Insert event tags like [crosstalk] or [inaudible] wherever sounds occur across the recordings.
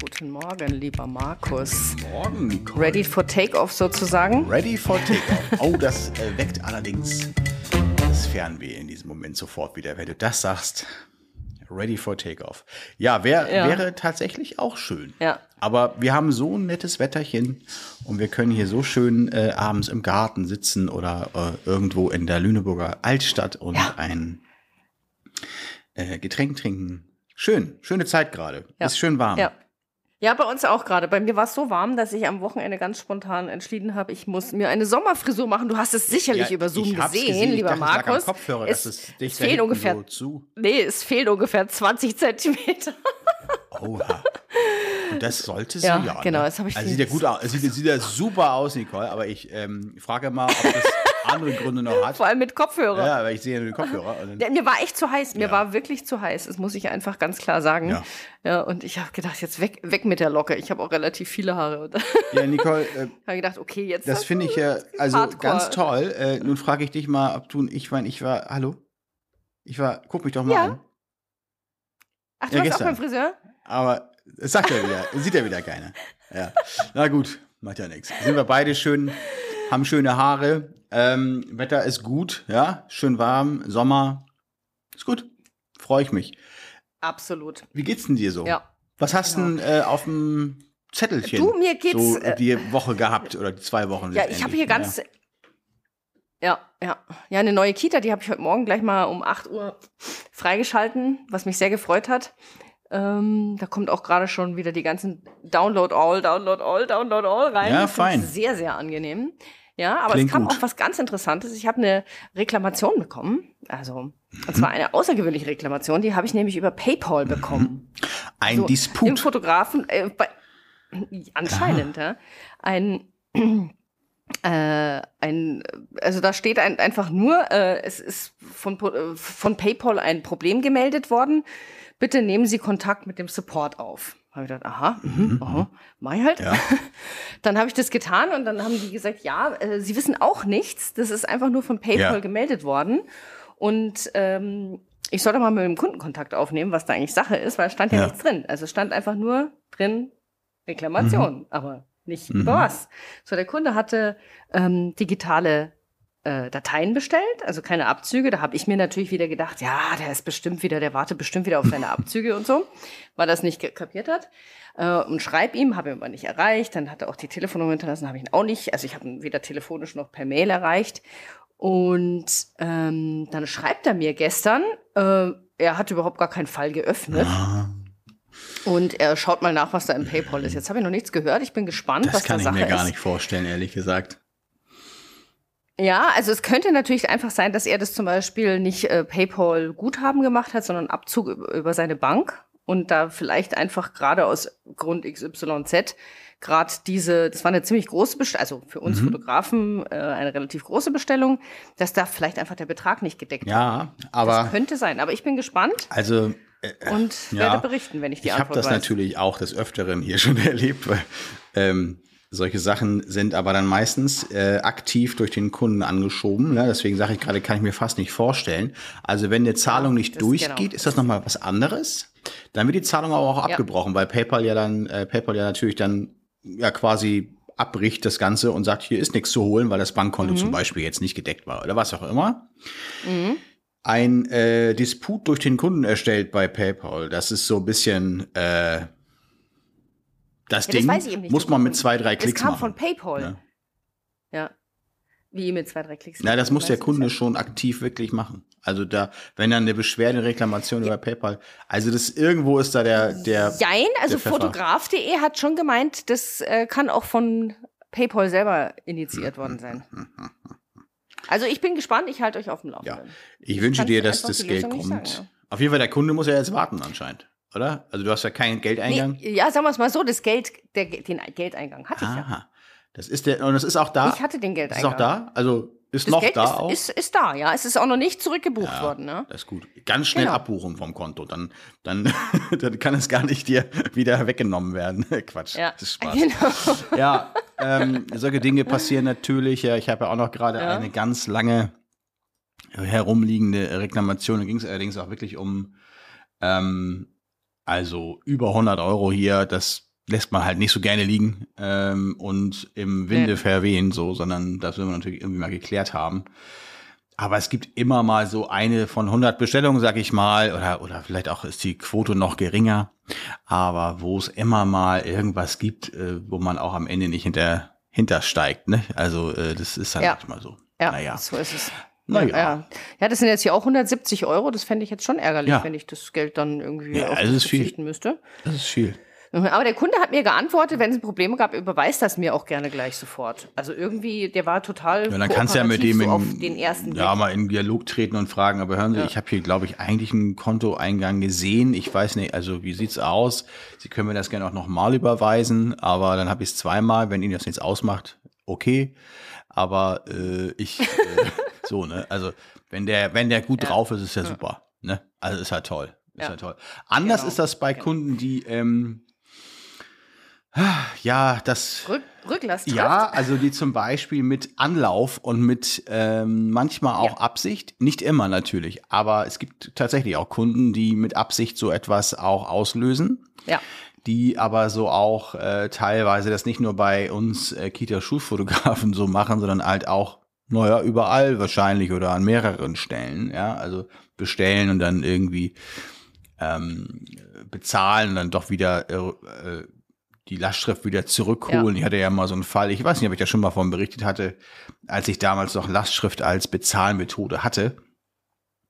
Guten Morgen, lieber Markus. Morgen, Nicole. Ready for Takeoff sozusagen? Ready for Takeoff. Oh, das äh, weckt allerdings das Fernweh in diesem Moment sofort wieder, wenn du das sagst. Ready for Takeoff. Ja, wär, Ja. wäre tatsächlich auch schön. Ja. Aber wir haben so ein nettes Wetterchen und wir können hier so schön äh, abends im Garten sitzen oder äh, irgendwo in der Lüneburger Altstadt und Ja. ein äh, Getränk trinken. Schön, schöne Zeit gerade. Ja. Ist schön warm. Ja. Ja, bei uns auch gerade. Bei mir war es so warm, dass ich am Wochenende ganz spontan entschieden habe, ich muss mir eine Sommerfrisur machen. Du hast es sicherlich Ja, über Zoom gesehen, Ich lieber dachte, Markus. Kopfhörer, es, dass es es fehlen ungefähr, so zu. nee, es fehlen ungefähr 20 Zentimeter. Oha. Und das sollte sie Ja, ja. genau, ne? das habe ich Also sieht ja gut aus. Es sieht, sieht ja super aus, Nicole, aber ich ähm, frage mal, ob das [laughs] andere Gründe noch hat. Vor allem mit Kopfhörer. Ja, aber ich sehe ja nur den Kopfhörer. [laughs] Ja, mir war echt zu heiß. Mir Ja. war wirklich zu heiß. Das muss ich einfach ganz klar sagen. Ja. Ja, und ich habe gedacht, jetzt weg, weg mit der Locke. Ich habe auch relativ viele Haare. [laughs] Ja, Nicole, äh, [laughs] habe gedacht, okay, jetzt. das finde ich ja also Hardcore. ganz toll. Äh, nun frage ich dich mal, ob du, ich meine, ich war, hallo? Ich war, guck mich doch mal an. Ach, du Ja, warst auch gestern. beim Friseur? Aber es sagt ja wieder, sieht ja wieder keiner. Ja. Na gut, macht ja nichts. Sind wir beide schön, haben schöne Haare. Ähm, Wetter ist gut, ja, schön warm, Sommer. Ist gut. Freue ich mich. Absolut. Wie geht's denn dir so? Ja. Was hast du denn äh, auf dem Zettelchen Du, mir geht's, so äh, die Woche gehabt oder die zwei Wochen? Ja, ich habe hier ganz. Ja, ja. Ja, eine neue Kita, die habe ich heute Morgen gleich mal um 8 Uhr freigeschalten, was mich sehr gefreut hat. Ähm, da kommt auch gerade schon wieder die ganzen Download all, Download all, Download all rein. Ja, Das fein. Sehr, sehr angenehm. Ja, aber Klingt es kam gut. auch was ganz Interessantes. Ich habe eine Reklamation bekommen. Also, und zwar eine außergewöhnliche Reklamation. Die habe ich nämlich über PayPal bekommen. Ein So, Im Disput. Fotografen, äh, bei, anscheinend, ja. Ein, [clears throat] äh, ein, also da steht ein, einfach nur, äh, es ist von, äh, von PayPal ein Problem gemeldet worden. Bitte nehmen Sie Kontakt mit dem Support auf. Habe ich gedacht, aha, mhm, aha, mach ich halt. Ja. [laughs] Dann habe ich das getan und dann haben die gesagt, ja, äh, sie wissen auch nichts. Das ist einfach nur von PayPal Ja. gemeldet worden. Und ähm, ich soll doch mal mit dem Kundenkontakt aufnehmen, was da eigentlich Sache ist, weil es stand ja, Ja. nichts drin. Also es stand einfach nur drin Reklamation, aber nicht über was. So, der Kunde hatte ähm, digitale äh, Dateien bestellt, also keine Abzüge. Da habe ich mir natürlich wieder gedacht, ja, der ist bestimmt wieder, der wartet bestimmt wieder auf seine [laughs] Abzüge und so, weil er das nicht kapiert hat. Äh, und schreib ihm, habe ihn aber nicht erreicht. Dann hat er auch die Telefonnummer hinterlassen, habe ich ihn auch nicht. Also ich habe ihn weder telefonisch noch per Mail erreicht. Und ähm, dann schreibt er mir gestern, äh, er hat überhaupt gar keinen Fall geöffnet. Ah, Und er schaut mal nach, was da im PayPal ist. Jetzt habe ich noch nichts gehört. Ich bin gespannt, das was kann da ich Sache mir gar ist. nicht vorstellen, ehrlich gesagt. Ja, also es könnte natürlich einfach sein, dass er das zum Beispiel nicht äh, PayPal Guthaben gemacht hat, sondern Abzug über, seine Bank und da vielleicht einfach gerade aus Grund XYZ gerade diese, das war eine ziemlich große Bestellung, also für Mhm. uns Fotografen äh, eine relativ große Bestellung, dass da vielleicht einfach der Betrag nicht gedeckt. Ja, Das aber könnte sein, aber ich bin gespannt also äh, und Ja. werde berichten, wenn ich die ich habe Antwort das weiß. natürlich auch des Öfteren hier [laughs] schon erlebt, weil ähm, solche Sachen sind aber dann meistens äh, aktiv durch den Kunden angeschoben. Ne? Deswegen sage ich gerade, kann ich mir fast nicht vorstellen. Also wenn eine Zahlung nicht das- durchgeht, genau. ist das nochmal was anderes. Dann wird die Zahlung aber auch Ja. abgebrochen, weil PayPal ja dann, äh, PayPal ja natürlich dann ja quasi abbricht das Ganze und sagt, hier ist nichts zu holen, weil das Bankkonto Mhm. zum Beispiel jetzt nicht gedeckt war oder was auch immer. Ein äh, Disput durch den Kunden erstellt bei PayPal, das ist so ein bisschen äh, das Ja, das Ding eben nicht, muss das man mit zwei, drei Das Klicks kam machen. von PayPal. Ja. Ja. Wie mit zwei, drei Klicks. Na, das muss der Kunde das- schon aktiv wirklich machen. Also da, wenn dann eine Beschwerde, Reklamation über PayPal, also das irgendwo ist da der, der, Jein, also fotograf.de hat schon gemeint, das äh, kann auch von PayPal selber initiiert worden [laughs] sein. Also ich bin gespannt, ich halte euch auf dem ja. Laufenden. Ich wünsche dir, dass das Geld kommt. sagen, Auf jeden Fall, der Kunde muss ja jetzt warten anscheinend, oder? Also du hast ja keinen Geldeingang. Nee, ja, sagen wir es mal so, das Geld, der, den Geldeingang hatte ich ja. Aha. Das ist der, und das ist auch da. Ich hatte den das ist Geldeingang. auch da. Also Ist das noch Geld da ist, auch? Ist, ist da, ja. Es ist auch noch nicht zurückgebucht worden, ne? Das ist gut. Ganz schnell Genau. abbuchen vom Konto. Dann, dann, [laughs] dann kann es gar nicht dir wieder weggenommen werden. [laughs] Quatsch. Ja, Das ist Spaß. [laughs] genau. Ja, ähm, solche Dinge passieren natürlich. Ja, ich habe ja auch noch gerade Ja. eine ganz lange herumliegende Reklamation. Da ging es allerdings auch wirklich um, ähm, also über 100 Euro hier. Das lässt man halt nicht so gerne liegen ähm, und im Winde Nee. verwehen, so, sondern das will man natürlich irgendwie mal geklärt haben. Aber es gibt immer mal so eine von 100 Bestellungen, sag ich mal, oder, oder vielleicht auch ist die Quote noch geringer. Aber wo es immer mal irgendwas gibt, äh, wo man auch am Ende nicht hinter, hintersteigt, ne? Also, äh, das ist halt Ja. manchmal so. Ja, Naja. so ist es. Na ja. das sind jetzt hier auch 170 Euro. Das fände ich jetzt schon ärgerlich, Ja. wenn ich das Geld dann irgendwie Ja, auf das ist viel. verzichten müsste. Das ist viel. Aber der Kunde hat mir geantwortet, wenn es Probleme gab, überweist das mir auch gerne gleich sofort. Also irgendwie, der war total Ja, dann kannst du ja mit dem so in, den ersten ja, Blick. mal in Dialog treten und fragen, aber hören Sie, Ja. ich habe hier, glaube ich, eigentlich einen Kontoeingang gesehen. Ich weiß nicht, also wie sieht's aus? Sie können mir das gerne auch nochmal überweisen, aber dann habe ich es zweimal, wenn Ihnen das nichts ausmacht, okay. Aber äh, ich, äh, [laughs] so, ne? Also wenn der, wenn der gut Ja. drauf ist, ist ja super. Ne? Also ist halt toll. Ist Ja. halt toll. Anders Genau. ist das bei Genau. Kunden, die ähm, ja, das Rück, Rücklass trifft. ja, also die zum Beispiel mit Anlauf und mit ähm, manchmal auch Ja. Absicht, nicht immer natürlich, aber es gibt tatsächlich auch Kunden, die mit Absicht so etwas auch auslösen, Ja. die aber so auch äh, teilweise das nicht nur bei uns äh, Kita-Schulfotografen [laughs] so machen, sondern halt auch, naja, überall wahrscheinlich oder an mehreren Stellen, ja, also bestellen und dann irgendwie ähm, bezahlen und dann doch wieder äh, die Lastschrift wieder zurückholen. Ich hatte ja mal so einen Fall, ich weiß nicht, ob ich da schon mal von berichtet hatte, als ich damals noch Lastschrift als Bezahlmethode hatte,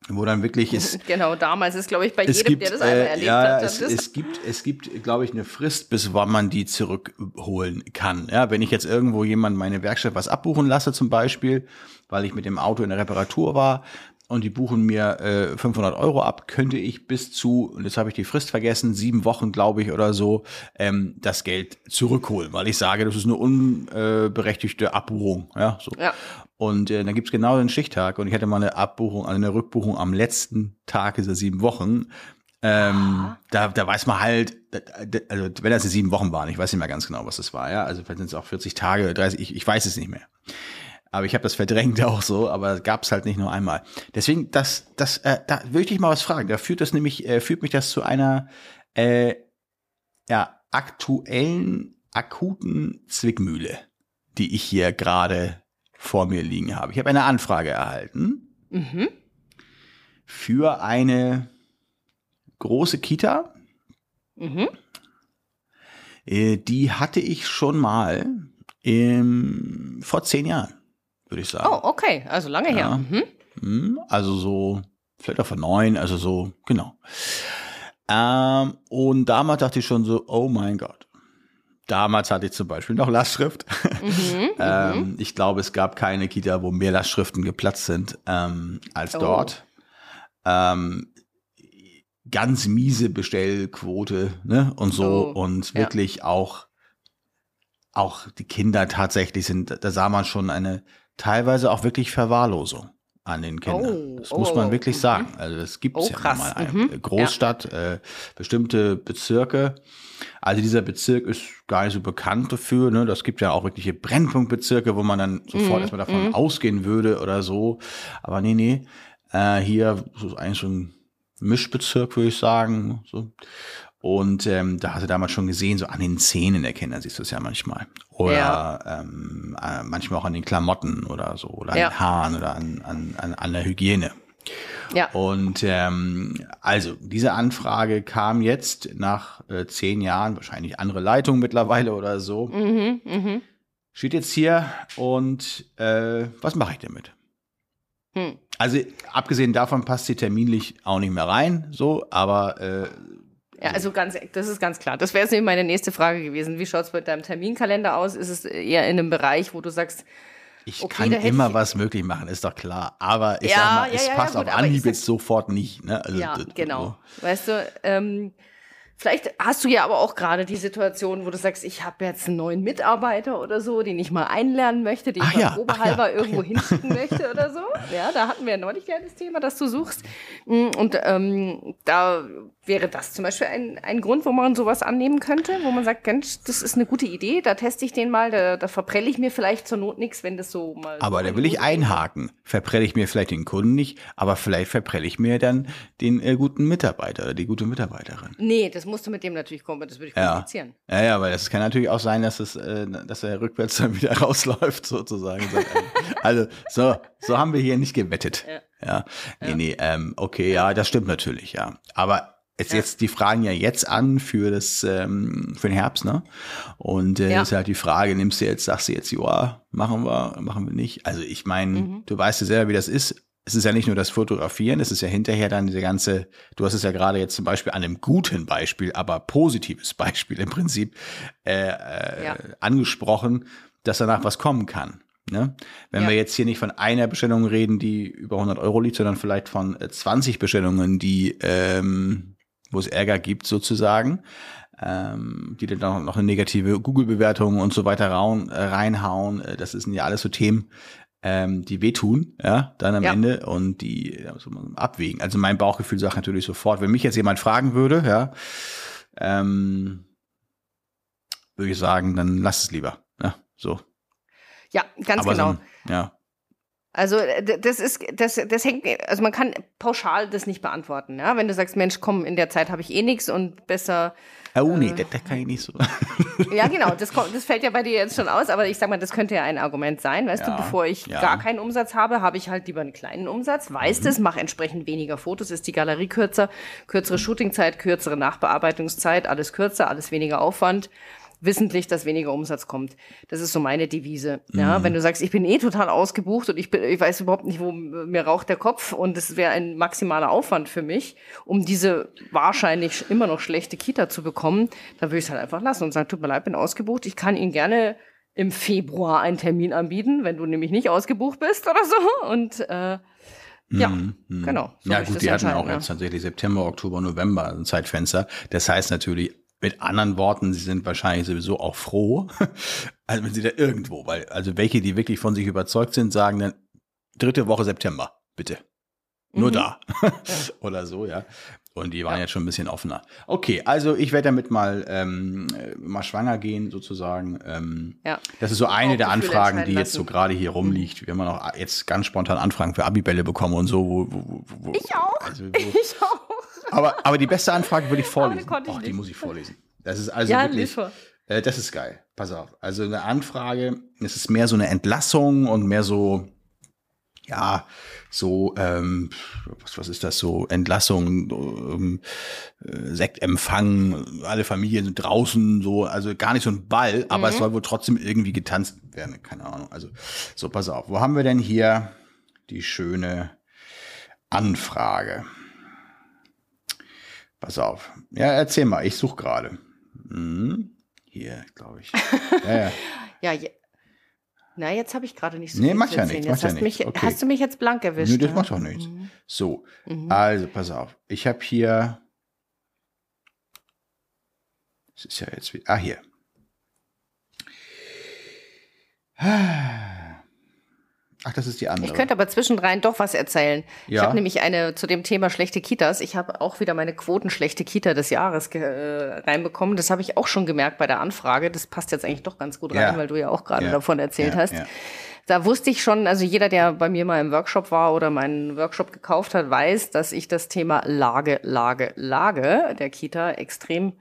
wo dann wirklich ist, [laughs] Genau, damals ist, glaube ich, bei jedem, gibt, der das einmal äh, erlebt ja, hat. es, es gibt, es gibt, glaube ich, eine Frist, bis wann man die zurückholen kann. Ja, wenn ich jetzt irgendwo jemand meine Werkstatt was abbuchen lasse, zum Beispiel, weil ich mit dem Auto in der Reparatur war und die buchen mir äh, 500 Euro ab, könnte ich bis zu, und jetzt habe ich die Frist vergessen, sieben Wochen, glaube ich, oder so, ähm, das Geld zurückholen, weil ich sage, das ist eine unberechtigte Abbuchung. Ja, so. Ja. Und äh, dann gibt's genau den Stichtag und ich hatte mal eine Abbuchung, also eine Rückbuchung am letzten Tag dieser sieben Wochen. Ähm, da, da weiß man halt, da- da- also wenn das die sieben Wochen waren, ich weiß nicht mehr ganz genau, was das war, ja. Also vielleicht sind es auch 40 Tage, 30, ich, ich weiß es nicht mehr. Aber ich habe das verdrängt [laughs] auch so, aber gab's halt nicht nur einmal. Deswegen, das, das, äh, da würde ich dich mal was fragen. Da führt das nämlich, äh, führt mich das zu einer äh, ja, aktuellen, akuten Zwickmühle, die ich hier gerade vor mir liegen habe. Ich habe eine Anfrage erhalten Mhm. für eine große Kita. Mhm. Äh, Die hatte ich schon mal im, vor zehn Jahren, würde ich sagen. Oh, okay. Also lange her. Ja. Mhm. Hm, Also so, vielleicht auch vor neun, also so, genau. Ähm, und damals dachte ich schon so, oh mein Gott. Damals hatte ich zum Beispiel noch Lastschrift. Mhm. [laughs] ähm, ich glaube, es gab keine Kita, wo mehr Lastschriften geplatzt sind ähm, als Oh. dort. Ähm, ganz miese Bestellquote ne? und so Oh, und ja. wirklich auch auch die Kinder tatsächlich sind, da sah man schon eine teilweise auch wirklich Verwahrlosung an den Kindern. Oh, das muss man oh, wirklich mhm. sagen. Also das gibt es Oh, ja krass, mal. Eine mhm, Großstadt, äh, bestimmte Bezirke. Also dieser Bezirk ist gar nicht so bekannt dafür. Ne? Das gibt ja auch wirkliche Brennpunktbezirke, wo man dann sofort Mhm, erstmal davon mhm. ausgehen würde oder so. Aber nee, nee. Äh, hier ist eigentlich so ein Mischbezirk, würde ich sagen. So. Und ähm, da hast du damals schon gesehen, so an den Zähnen der Kinder siehst du es ja manchmal. Oder Ja. ähm, äh, manchmal auch an den Klamotten oder so, oder an Ja. den Haaren oder an, an, an, an der Hygiene. Ja. Und ähm, also diese Anfrage kam jetzt nach äh, zehn Jahren, wahrscheinlich andere Leitung mittlerweile oder so. Mhm. Mhm. Steht jetzt hier und äh, was mache ich damit? Hm. Also abgesehen davon passt sie terminlich auch nicht mehr rein, so, aber äh, Ja, also ganz, das ist ganz klar. Das wäre jetzt nämlich meine nächste Frage gewesen. Wie schaut es mit deinem Terminkalender aus? Ist es eher in einem Bereich, wo du sagst, ich Okay, kann immer ich- was möglich machen, ist doch klar. Aber ich Ja, sag mal, ja, es ja, ja, passt gut, auf Anhieb jetzt sofort nicht. Ne? Also, ja, genau. Weißt du, ähm, Vielleicht hast du ja aber auch gerade die Situation, wo du sagst, ich habe jetzt einen neuen Mitarbeiter oder so, den ich mal einlernen möchte, den Ach ich mal ja, probehalber ja, irgendwo hinschicken möchte oder so. [laughs] Ja, da hatten wir ja neulich ja das Thema, das du suchst. Mm, Und ähm, da wäre das zum Beispiel ein, ein Grund, wo man sowas annehmen könnte, wo man sagt, Mensch, das ist eine gute Idee, da teste ich den mal, da, da verprelle ich mir vielleicht zur Not nichts, wenn das so mal. Aber da will ich einhaken. Verprelle ich mir vielleicht den Kunden nicht, aber vielleicht verprelle ich mir dann den äh, guten Mitarbeiter oder die gute Mitarbeiterin. Nee, das musst du mit dem natürlich kommen, das würde ich Ja. kommunizieren. Ja, ja, weil das kann natürlich auch sein, dass es, äh, dass er rückwärts dann wieder [laughs] rausläuft, sozusagen. also, so, so haben wir hier nicht gewettet. Ja. Nee, nee, ähm, okay, ja, das stimmt natürlich, ja. Aber es jetzt, die fragen ja jetzt an für das, ähm, für den Herbst, ne? Und äh, Ja. ist halt die Frage, nimmst du jetzt, sagst du jetzt, ja, machen wir, machen wir nicht. Also ich meine, Mhm. du weißt ja selber, wie das ist. Es ist ja nicht nur das Fotografieren, es ist ja hinterher dann diese ganze, du hast es ja gerade jetzt zum Beispiel an einem guten Beispiel, aber positives [laughs] Beispiel im Prinzip äh, äh, Ja. angesprochen, dass danach was kommen kann. Ne? Wenn Ja. wir jetzt hier nicht von einer Bestellung reden, die über 100 Euro liegt, sondern vielleicht von äh, 20 Bestellungen, die, ähm, wo es Ärger gibt sozusagen, ähm, die dann auch noch eine negative Google-Bewertung und so weiter raun, äh, reinhauen. Äh, das sind ja alles so Themen, ähm, die wehtun, ja, dann am Ja. Ende und die ja, so mal abwägen. Also mein Bauchgefühl sagt natürlich sofort, wenn mich jetzt jemand fragen würde, ja, ähm, würde ich sagen, dann lass es lieber. Ja, so. Ja, ganz Aber genau. so, ja. Also äh, das ist, das, das hängt, also man kann pauschal das nicht beantworten. Ja? Wenn du sagst, Mensch, komm, in der Zeit habe ich eh nichts und besser. Oh Äh. nee, das, das kann ich nicht so. [laughs] Ja, genau, das, kommt, das fällt ja bei dir jetzt schon aus, aber ich sag mal, das könnte ja ein Argument sein. Weißt Ja, du, bevor ich ja. gar keinen Umsatz habe, habe ich halt lieber einen kleinen Umsatz, weiß das, mache entsprechend weniger Fotos, ist die Galerie kürzer, kürzere Shootingzeit, kürzere Nachbearbeitungszeit, alles kürzer, alles weniger Aufwand. Wissentlich, dass weniger Umsatz kommt. Das ist so meine Devise. Ja, wenn du sagst, ich bin eh total ausgebucht und ich bin, ich weiß überhaupt nicht, wo mir raucht der Kopf und es wäre ein maximaler Aufwand für mich, um diese wahrscheinlich immer noch schlechte Kita zu bekommen, dann würde ich es halt einfach lassen und sagen, tut mir leid, bin ausgebucht. Ich kann Ihnen gerne im Februar einen Termin anbieten, wenn du nämlich nicht ausgebucht bist oder so. Und äh, ja, genau. so ja gut, die hatten auch ja. jetzt tatsächlich September, Oktober, November ein Zeitfenster. Das heißt natürlich, mit anderen Worten, sie sind wahrscheinlich sowieso auch froh, [laughs] also wenn sie da irgendwo, weil, also welche, die wirklich von sich überzeugt sind, sagen dann, dritte Woche September, bitte. Nur Mhm. da. [laughs] Oder so, ja. Und die waren jetzt schon ein bisschen offener. Okay, also ich werde damit mal, ähm, äh, mal schwanger gehen, sozusagen. Ähm, Ja. Das ist so eine der Anfragen, die jetzt so gerade hier rumliegt. Wir haben noch jetzt ganz spontan Anfragen für Abibälle bekommen und so. Wo, wo, wo, Ich auch. Also, [laughs] Ich auch. aber, aber die beste Anfrage würde ich vorlesen. konnte ich Och, die muss ich vorlesen. Das ist also Ja, wirklich. Äh, das ist geil. Pass auf. Also eine Anfrage, es ist mehr so eine Entlassung und mehr so, ja, so, ähm, was, was ist das so? Entlassung, ähm, äh, Sektempfang, alle Familien sind draußen, so, also gar nicht so ein Ball, aber es soll wohl trotzdem irgendwie getanzt werden, keine Ahnung. Also, so, pass auf. Wo haben wir denn hier die schöne Anfrage? Pass auf. Ja, erzähl mal, ich suche gerade. Hm, hier, glaube ich. [laughs] Ja, ja. Ja, na, jetzt habe ich gerade nicht so Nee, viel macht zu ja nichts, macht ja hast, mich, nichts. Okay. hast du mich jetzt blank erwischt. Nö, das ja? macht doch nichts. Mhm. So, also pass auf. Ich habe hier. Das ist ja jetzt wieder. Ah, hier. Ach, das ist die andere. Ich könnte aber zwischendrin doch was erzählen. Ich Ja. habe nämlich eine zu dem Thema schlechte Kitas. Ich habe auch wieder meine Quoten schlechte Kita des Jahres äh, reinbekommen. Das habe ich auch schon gemerkt bei der Anfrage. Das passt jetzt eigentlich doch ganz gut rein, Ja. weil du ja auch gerade Ja. davon erzählt hast. Da wusste ich schon, also jeder, der bei mir mal im Workshop war oder meinen Workshop gekauft hat, weiß, dass ich das Thema Lage, Lage, Lage der Kita extrem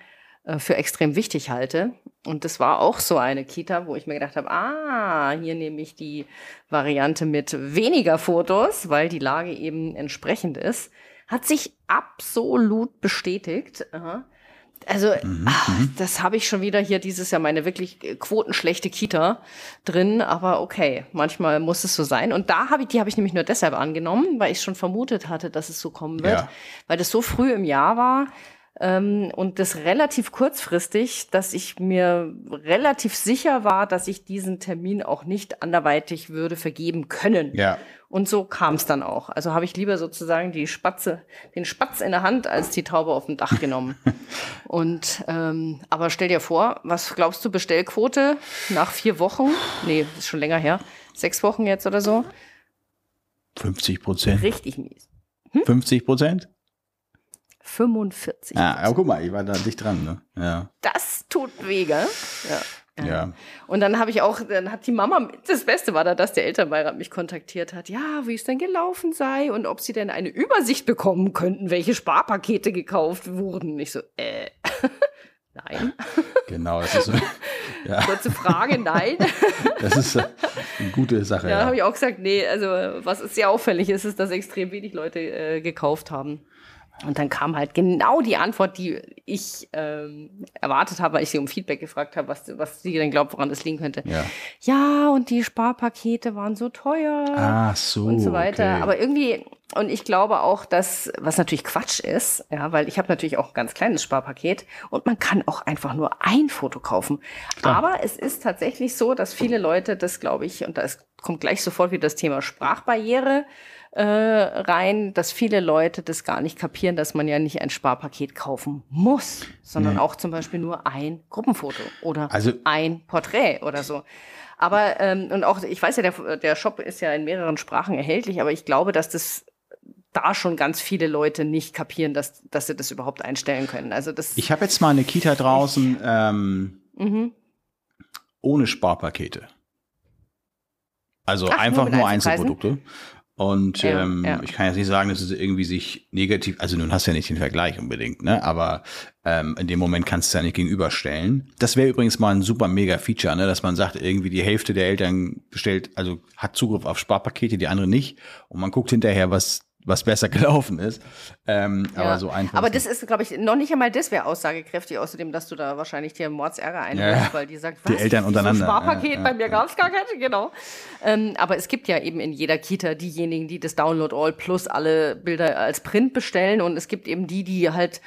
für extrem wichtig halte. Und das war auch so eine Kita, wo ich mir gedacht habe, ah, hier nehme ich die Variante mit weniger Fotos, weil die Lage eben entsprechend ist. Hat sich absolut bestätigt. Also, ach, das habe ich schon wieder hier dieses Jahr meine wirklich äh, quotenschlechte Kita drin, aber okay, manchmal muss es so sein. Und da habe ich, die habe ich nämlich nur deshalb angenommen, weil ich schon vermutet hatte, dass es so kommen wird, Ja. weil das so früh im Jahr war. Ähm, und das relativ kurzfristig, dass ich mir relativ sicher war, dass ich diesen Termin auch nicht anderweitig würde vergeben können. Ja. Und so kam es dann auch. Also habe ich lieber sozusagen die Spatze, den Spatz in der Hand als die Taube auf dem Dach [laughs] genommen. und ähm, aber stell dir vor, was glaubst du, Bestellquote nach vier Wochen? Nee, ist schon länger her. Sechs Wochen jetzt oder so. 50 Prozent. Richtig mies. Hm? 50 Prozent? 45. Ja, aber guck mal, ich war da dicht dran, ne? Ja. Das tut weh, gell? Ja. Ja. Und dann habe ich auch, dann hat die Mama, das Beste war da, dass der Elternbeirat mich kontaktiert hat. Ja, wie es denn gelaufen sei und ob sie denn eine Übersicht bekommen könnten, welche Sparpakete gekauft wurden. Ich so, äh, [laughs] nein. Genau, das ist so. [laughs] Ja. Kurze Frage, nein. [laughs] Das ist eine gute Sache. Ja, Ja, habe ich auch gesagt, nee, also was sehr auffällig ist, ist, dass extrem wenig Leute äh, gekauft haben. Und dann kam halt genau die Antwort, die ich ähm, erwartet habe, weil ich sie um Feedback gefragt habe, was, was sie denn glaubt, woran das liegen könnte. Ja. Ja, und die Sparpakete waren so teuer Ach so. und so weiter. okay. Aber irgendwie, und ich glaube auch, dass, was natürlich Quatsch ist, ja, weil ich habe natürlich auch ein ganz kleines Sparpaket und man kann auch einfach nur ein Foto kaufen. Aber es ist tatsächlich so, dass viele Leute das, glaube ich, und da kommt gleich sofort wieder das Thema Sprachbarriere äh, rein, dass viele Leute das gar nicht kapieren, dass man ja nicht ein Sparpaket kaufen muss, sondern Nee. auch zum Beispiel nur ein Gruppenfoto oder Also- ein Porträt oder so. Aber ähm, und auch, ich weiß ja, der, der Shop ist ja in mehreren Sprachen erhältlich, aber ich glaube, dass das da schon ganz viele Leute nicht kapieren, dass, dass sie das überhaupt einstellen können. Also das Ich habe jetzt mal eine Kita draußen ähm, mhm. ohne Sparpakete. Also Ach, nur einfach nur Einzelpreisen? Einzelprodukte. Und Ja, ähm, ja. ich kann jetzt nicht sagen, dass es irgendwie sich negativ, also nun hast du ja nicht den Vergleich unbedingt, ne? Aber ähm, in dem Moment kannst du ja nicht gegenüberstellen. Das wäre übrigens mal ein super mega Feature, ne? Dass man sagt, irgendwie die Hälfte der Eltern bestellt, also hat Zugriff auf Sparpakete, die andere nicht. Und man guckt hinterher, was was besser [laughs] gelaufen ist. Ähm, Ja. Aber so einfach. Aber das ist, glaube ich, noch nicht einmal das wäre aussagekräftig, außerdem, dass du da wahrscheinlich dir Mordsärger einholst, Ja. weil die sagt, Die was, Eltern wieso untereinander, Sparpaket ja, bei mir gab's gar keine, genau. Ähm, aber es gibt ja eben in jeder Kita diejenigen, die das Download All plus alle Bilder als Print bestellen und es gibt eben die, die halt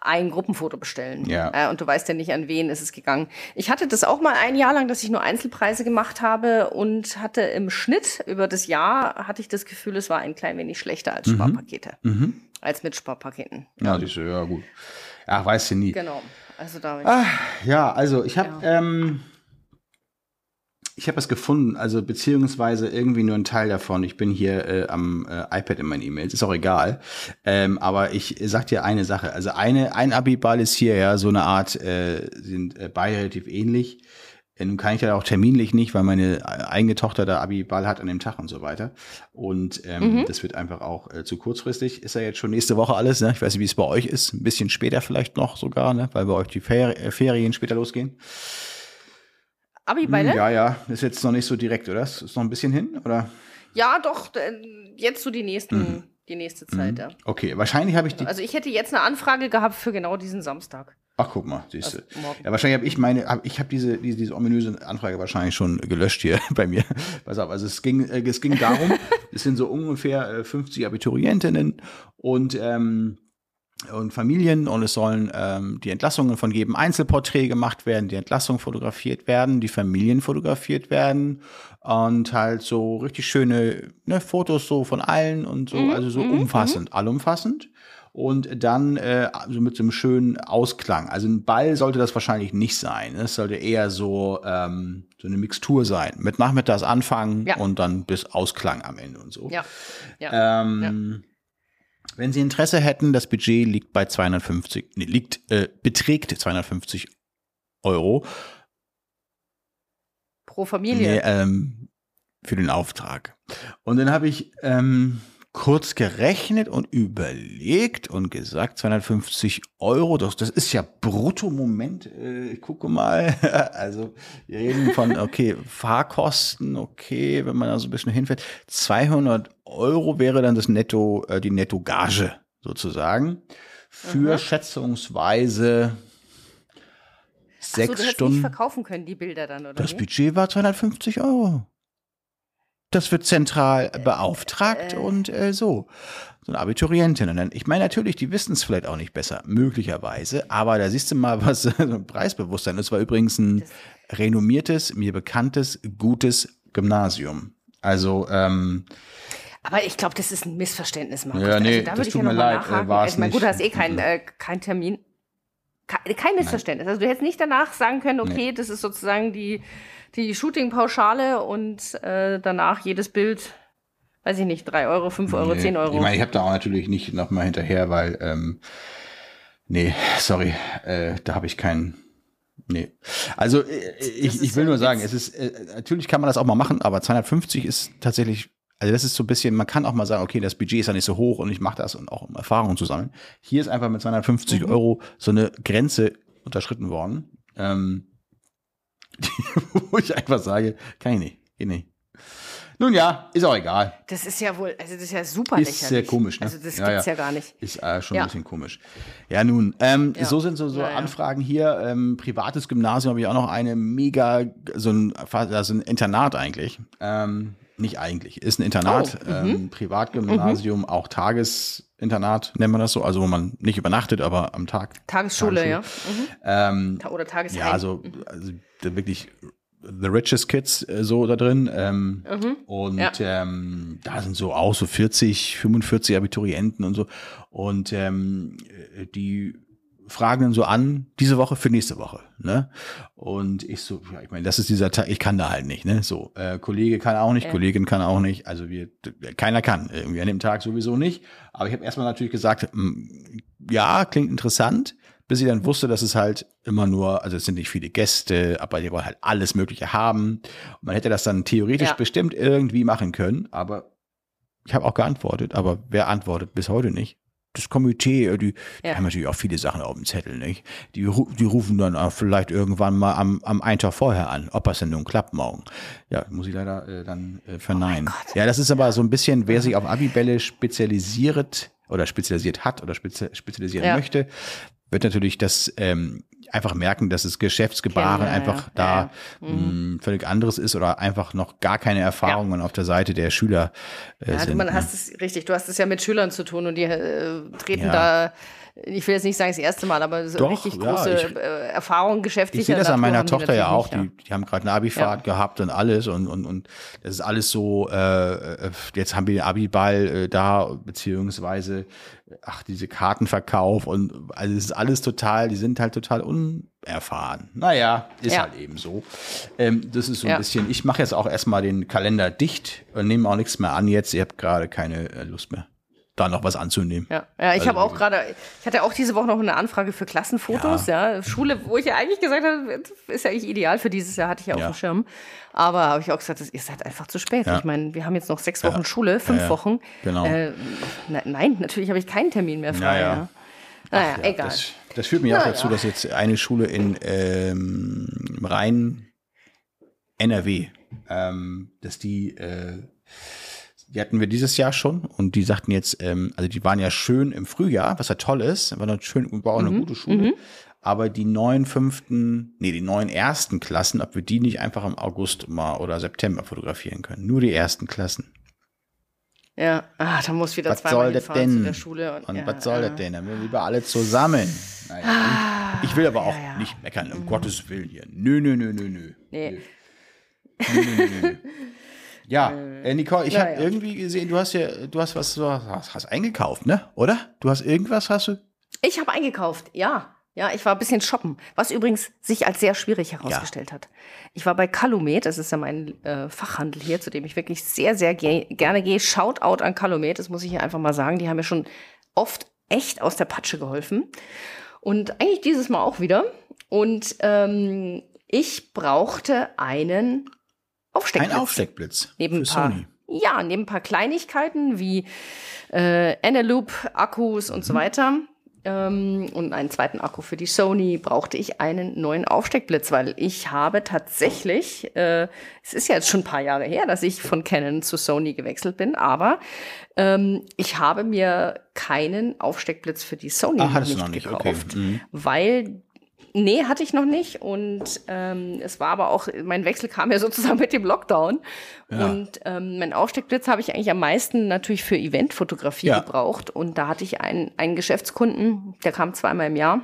ein Gruppenfoto bestellen. Ja. Äh, und du weißt ja nicht, an wen ist es gegangen. Ich hatte das auch mal ein Jahr lang, dass ich nur Einzelpreise gemacht habe und hatte im Schnitt über das Jahr, hatte ich das Gefühl, es war ein klein wenig schlechter als Sparpakete. Mhm. Als mit Sparpaketen. Ja, siehst du, ja gut. Ach, weißt du nie. Genau. Also da Ah, ja, also ich habe ähm, ich habe es gefunden, also beziehungsweise irgendwie nur ein Teil davon. Ich bin hier äh, am äh, iPad in meinen E-Mails, ist auch egal. Ähm, aber ich sag dir eine Sache. Also eine ein Abiball ist hier ja so eine Art, äh, sind äh, beide relativ ähnlich. Äh, Nun kann ich ja auch terminlich nicht, weil meine äh, eigene Tochter da Abiball hat an dem Tag und so weiter. Und ähm, das wird einfach auch äh, zu kurzfristig. Ist ja jetzt schon nächste Woche alles. Ne? Ich weiß nicht, wie es bei euch ist. Ein bisschen später vielleicht noch sogar, ne? weil bei euch die Fer äh, Ferien später losgehen. Abi-Beile? Hm, Ja, ja, ist jetzt noch nicht so direkt, oder? Ist noch ein bisschen hin, oder? Ja, doch, jetzt so die nächsten, Mhm. die nächste Zeit, ja. Okay, wahrscheinlich habe ich die. Also ich hätte jetzt eine Anfrage gehabt für genau diesen Samstag. Ach, guck mal, siehst du. Also morgen. Ja, wahrscheinlich habe ich meine, hab, ich habe diese, diese, diese ominöse Anfrage wahrscheinlich schon gelöscht hier [laughs] bei mir. Pass auf, also es ging, äh, es ging darum, [laughs] es sind so ungefähr äh, 50 Abiturientinnen und ähm, und Familien und es sollen ähm, die Entlassungen von jedem Einzelporträt gemacht werden, die Entlassungen fotografiert werden, die Familien fotografiert werden und halt so richtig schöne ne, Fotos so von allen und so, also so umfassend, allumfassend. Und dann äh, so mit so einem schönen Ausklang. Also ein Ball sollte das wahrscheinlich nicht sein. Es sollte eher so, ähm, so eine Mixtur sein. Mit nachmittags anfangen Ja. und dann bis Ausklang am Ende und so. Ja. ja. Ähm, Wenn Sie Interesse hätten, das Budget liegt bei 250, nee, liegt, äh, beträgt 250 Euro Pro nee, Familie. ähm, für den Auftrag. Und dann habe ich ähm, kurz gerechnet und überlegt und gesagt, 250 Euro, das, das ist ja brutto Moment. Äh, ich gucke mal. [laughs] also wir reden von, okay, Fahrkosten, okay, wenn man da so ein bisschen hinfährt. 200 Euro wäre dann das Netto, äh, die Netto-Gage sozusagen. Für Mhm. schätzungsweise Ach so, sechs du hättest nicht Stunden. verkaufen können, die Bilder dann, oder? Das wie? Budget war 250 Euro. Das wird zentral beauftragt äh. und äh, so. so eine Abiturientin. Und dann, ich meine, natürlich, die wissen es vielleicht auch nicht besser, möglicherweise, aber da siehst du mal, [laughs] was so ein Preisbewusstsein ist. war übrigens ein renommiertes, mir bekanntes, gutes Gymnasium. Also, ähm, aber ich glaube, das ist ein Missverständnis, Markus. Ja, nee, also, da das würde ich tut ja mir nochmal leid, äh, ich meine, gut, du hast eh keinen äh, kein Termin. Ke- Kein Missverständnis. Also du hättest nicht danach sagen können, okay, Nee. das ist sozusagen die, die Shooting-Pauschale und äh, danach jedes Bild, weiß ich nicht, 3 Euro, 5 Euro, Nee, 10 Euro. Ich meine, ich habe da auch natürlich nicht nochmal hinterher, weil, ähm, nee, sorry, äh, da habe ich keinen. Nee. Also äh, ich, ich will ja nur sagen, es ist, äh, natürlich kann man das auch mal machen, aber 250 ist tatsächlich, also das ist so ein bisschen, man kann auch mal sagen, okay, das Budget ist ja nicht so hoch und ich mache das und auch um Erfahrungen zu sammeln. Hier ist einfach mit 250 Mhm. Euro so eine Grenze unterschritten worden, ähm, [laughs] wo ich einfach sage, kann ich nicht, geht nicht. Nun ja, ist auch egal. Das ist ja wohl, also das ist ja super Ist lächerlich. sehr komisch, ne? Also das Ja, gibt's ja. ja. gar nicht. Ist äh, schon Ja. ein bisschen komisch. Ja, nun, ähm, Ja. so sind so, so. Anfragen hier. Ähm, privates Gymnasium habe ich auch noch eine mega, so ein, also ein Internat eigentlich. Ähm, nicht eigentlich, ist ein Internat. Oh, mhm. ähm, Privatgymnasium, auch Tagesinternat, nennt man das so. Also wo man nicht übernachtet, aber am Tag. Tagesschule, Tagesschule. ja. Mhm. Ähm, Oder Tagesheim. ja, also, also da wirklich the richest kids äh, so da drin. Ähm, Und Mhm. Ja. ähm, da sind so auch so 40, 45 Abiturienten und so. Und ähm, äh, die fragen dann so an, diese Woche für nächste Woche. Ne? Und ich so, ja, ich meine, das ist dieser Tag, ich kann da halt nicht. Ne? So, äh, Kollege kann auch nicht, Ja. Kollegin kann auch nicht. Also wir, keiner kann. Irgendwie an dem Tag sowieso nicht. Aber ich habe erstmal natürlich gesagt, mm, ja, klingt interessant bis ich dann wusste, dass es halt immer nur, also es sind nicht viele Gäste, aber die wollen halt alles Mögliche haben. Und man hätte das dann theoretisch Ja. bestimmt irgendwie machen können, aber ich habe auch geantwortet, aber wer antwortet bis heute nicht? Das Komitee, äh, die, die Ja. haben natürlich auch viele Sachen auf dem Zettel, nicht? Die, die rufen dann auch vielleicht irgendwann mal am, am einen Tag vorher an, ob das denn nun klappt morgen. Ja, muss ich leider äh, dann äh, verneinen. ja, das ist aber so ein bisschen, wer sich auf Abibälle spezialisiert oder spezialisiert hat oder spezi spezialisieren Ja. möchte, wird natürlich das ähm, einfach merken, dass das Geschäftsgebaren Kennen, ja, einfach ja. da Ja, Mhm. mh, völlig anderes ist oder einfach noch gar keine Erfahrungen auf der Seite der Schüler äh, Ja, sind. man ne? hast es richtig, du hast es ja mit Schülern zu tun und die äh, treten Ja. da, ich will jetzt nicht sagen das erste Mal, aber so Doch, richtig ja, große ich- äh, Erfahrungen geschäftlicher Ich sehe das an meiner Tochter ja auch. nicht, Die, die haben gerade eine Abifahrt gehabt und alles und, und, und das ist alles so, äh, äh, jetzt haben wir den Abiball äh, da, beziehungsweise, ach, diese Kartenverkauf und also es ist alles total, die sind halt total unerfahren. Naja, ist Ja. halt eben so. Ähm, das ist so ein Ja. bisschen, ich mache jetzt auch erstmal den Kalender dicht und nehme auch nichts mehr an jetzt. Ihr habt gerade keine äh, Lust mehr, da noch was anzunehmen. Ja, ja ich Also habe auch gerade, ich hatte auch diese Woche noch eine Anfrage für Klassenfotos, ja. Schule, wo ich ja eigentlich gesagt habe, ist ja eigentlich ideal für dieses Jahr, hatte ich ja auf Ja. dem Schirm. Aber habe ich auch gesagt, ihr seid einfach zu spät. Ja. Ich meine, wir haben jetzt noch sechs Wochen Schule, fünf ja. Wochen. Genau. Äh, na, nein, natürlich habe ich keinen Termin mehr frei. Ja, ja. Ja. Naja, Ja, egal. Das, das führt mich auch Naja. dazu, dass jetzt eine Schule in ähm, Rhein NRW, ähm, dass die, äh, die hatten wir dieses Jahr schon und die sagten jetzt, ähm, also die waren ja schön im Frühjahr, was ja toll ist, war eine schön, war auch eine Mhm. gute Schule. Aber die neuen fünften, nee, die neuen ersten Klassen, ob wir die nicht einfach im August mal oder September fotografieren können. Nur die ersten Klassen. Ja, ah, da muss wieder Was zweimal soll das hinfahren zu denn? der Schule. Und, Und ja, was soll ja. das denn? Dann will lieber alle zusammen. Naja, Ah, ich will aber auch ja, nicht meckern, um Gottes Willen hier. Nö, nö, nö, nö, nö. Nee. Nö. Nö, nö, nö, nö. [laughs] Ja, äh, Nicole, ich Ja, habe ja. irgendwie gesehen, du hast ja, du hast was, du hast, hast eingekauft, ne? Oder? Du hast irgendwas, hast du? Ich habe eingekauft, ja. Ja, ich war ein bisschen shoppen, was übrigens sich als sehr schwierig herausgestellt hat. Ich war bei Calumet, das ist ja mein äh, Fachhandel hier, zu dem ich wirklich sehr, sehr ge gerne gehe. Shoutout an Calumet, das muss ich hier einfach mal sagen. Die haben mir schon oft echt aus der Patsche geholfen. Und eigentlich dieses Mal auch wieder. Und ähm, ich brauchte einen Aufsteckblitz. Ein Aufsteckblitz Neben für paar, Sony. Ja, neben ein paar Kleinigkeiten wie äh, Eneloop, Akkus und so Mhm. weiter. Ähm, und einen zweiten Akku für die Sony brauchte ich einen neuen Aufsteckblitz, weil ich habe tatsächlich, äh, es ist ja jetzt schon ein paar Jahre her, dass ich von Canon zu Sony gewechselt bin, aber ähm, ich habe mir keinen Aufsteckblitz für die Sony Ah, nicht, noch nicht, okay. gekauft, Mhm. weil Nee, hatte ich noch nicht. Und ähm, es war aber auch, mein Wechsel kam ja [laughs] sozusagen mit dem Lockdown. Ja. Und ähm, mein Aufsteckblitz habe ich eigentlich am meisten natürlich für Eventfotografie ja. gebraucht. Und da hatte ich einen, einen Geschäftskunden, der kam zweimal im Jahr.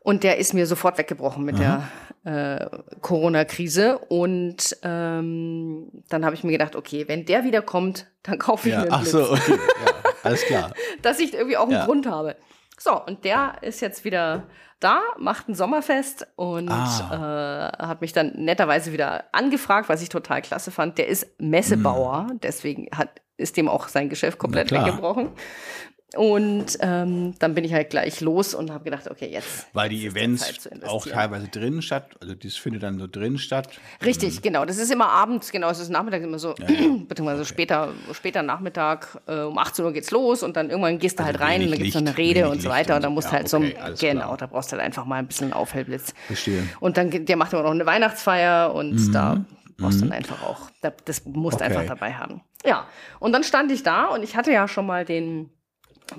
Und der ist mir sofort weggebrochen mit Aha. der äh, Corona-Krise. Und ähm, dann habe ich mir gedacht, okay, wenn der wieder kommt, dann kaufe ich ja, mir einen Blitz. Ach so, okay. ja, alles klar. [laughs] Dass ich irgendwie auch einen ja. Grund habe. So, und der ist jetzt wieder da, macht ein Sommerfest und ah. äh, hat mich dann netterweise wieder angefragt, was ich total klasse fand. Der ist Messebauer, mm. deswegen hat, ist dem auch sein Geschäft komplett weggebrochen. Und ähm, dann bin ich halt gleich los und habe gedacht, okay, jetzt. Weil die Events auch teilweise drinnen statt, also das findet dann so drinnen statt. Richtig, mhm. genau. Das ist immer abends, genau, es ist nachmittags immer so, ja, ja. [clears throat] beziehungsweise okay. später, später Nachmittag, äh, um 18 Uhr geht's los und dann irgendwann gehst du also halt rein und dann gibt's noch eine Rede und so weiter und dann musst du ja, halt okay, so, genau, klar. da brauchst du halt einfach mal ein bisschen Aufhellblitz. Verstehe. Und dann, der macht immer noch eine Weihnachtsfeier und mhm. da brauchst du mhm. dann einfach auch, das musst du okay. einfach dabei haben. Ja, und dann stand ich da und ich hatte ja schon mal den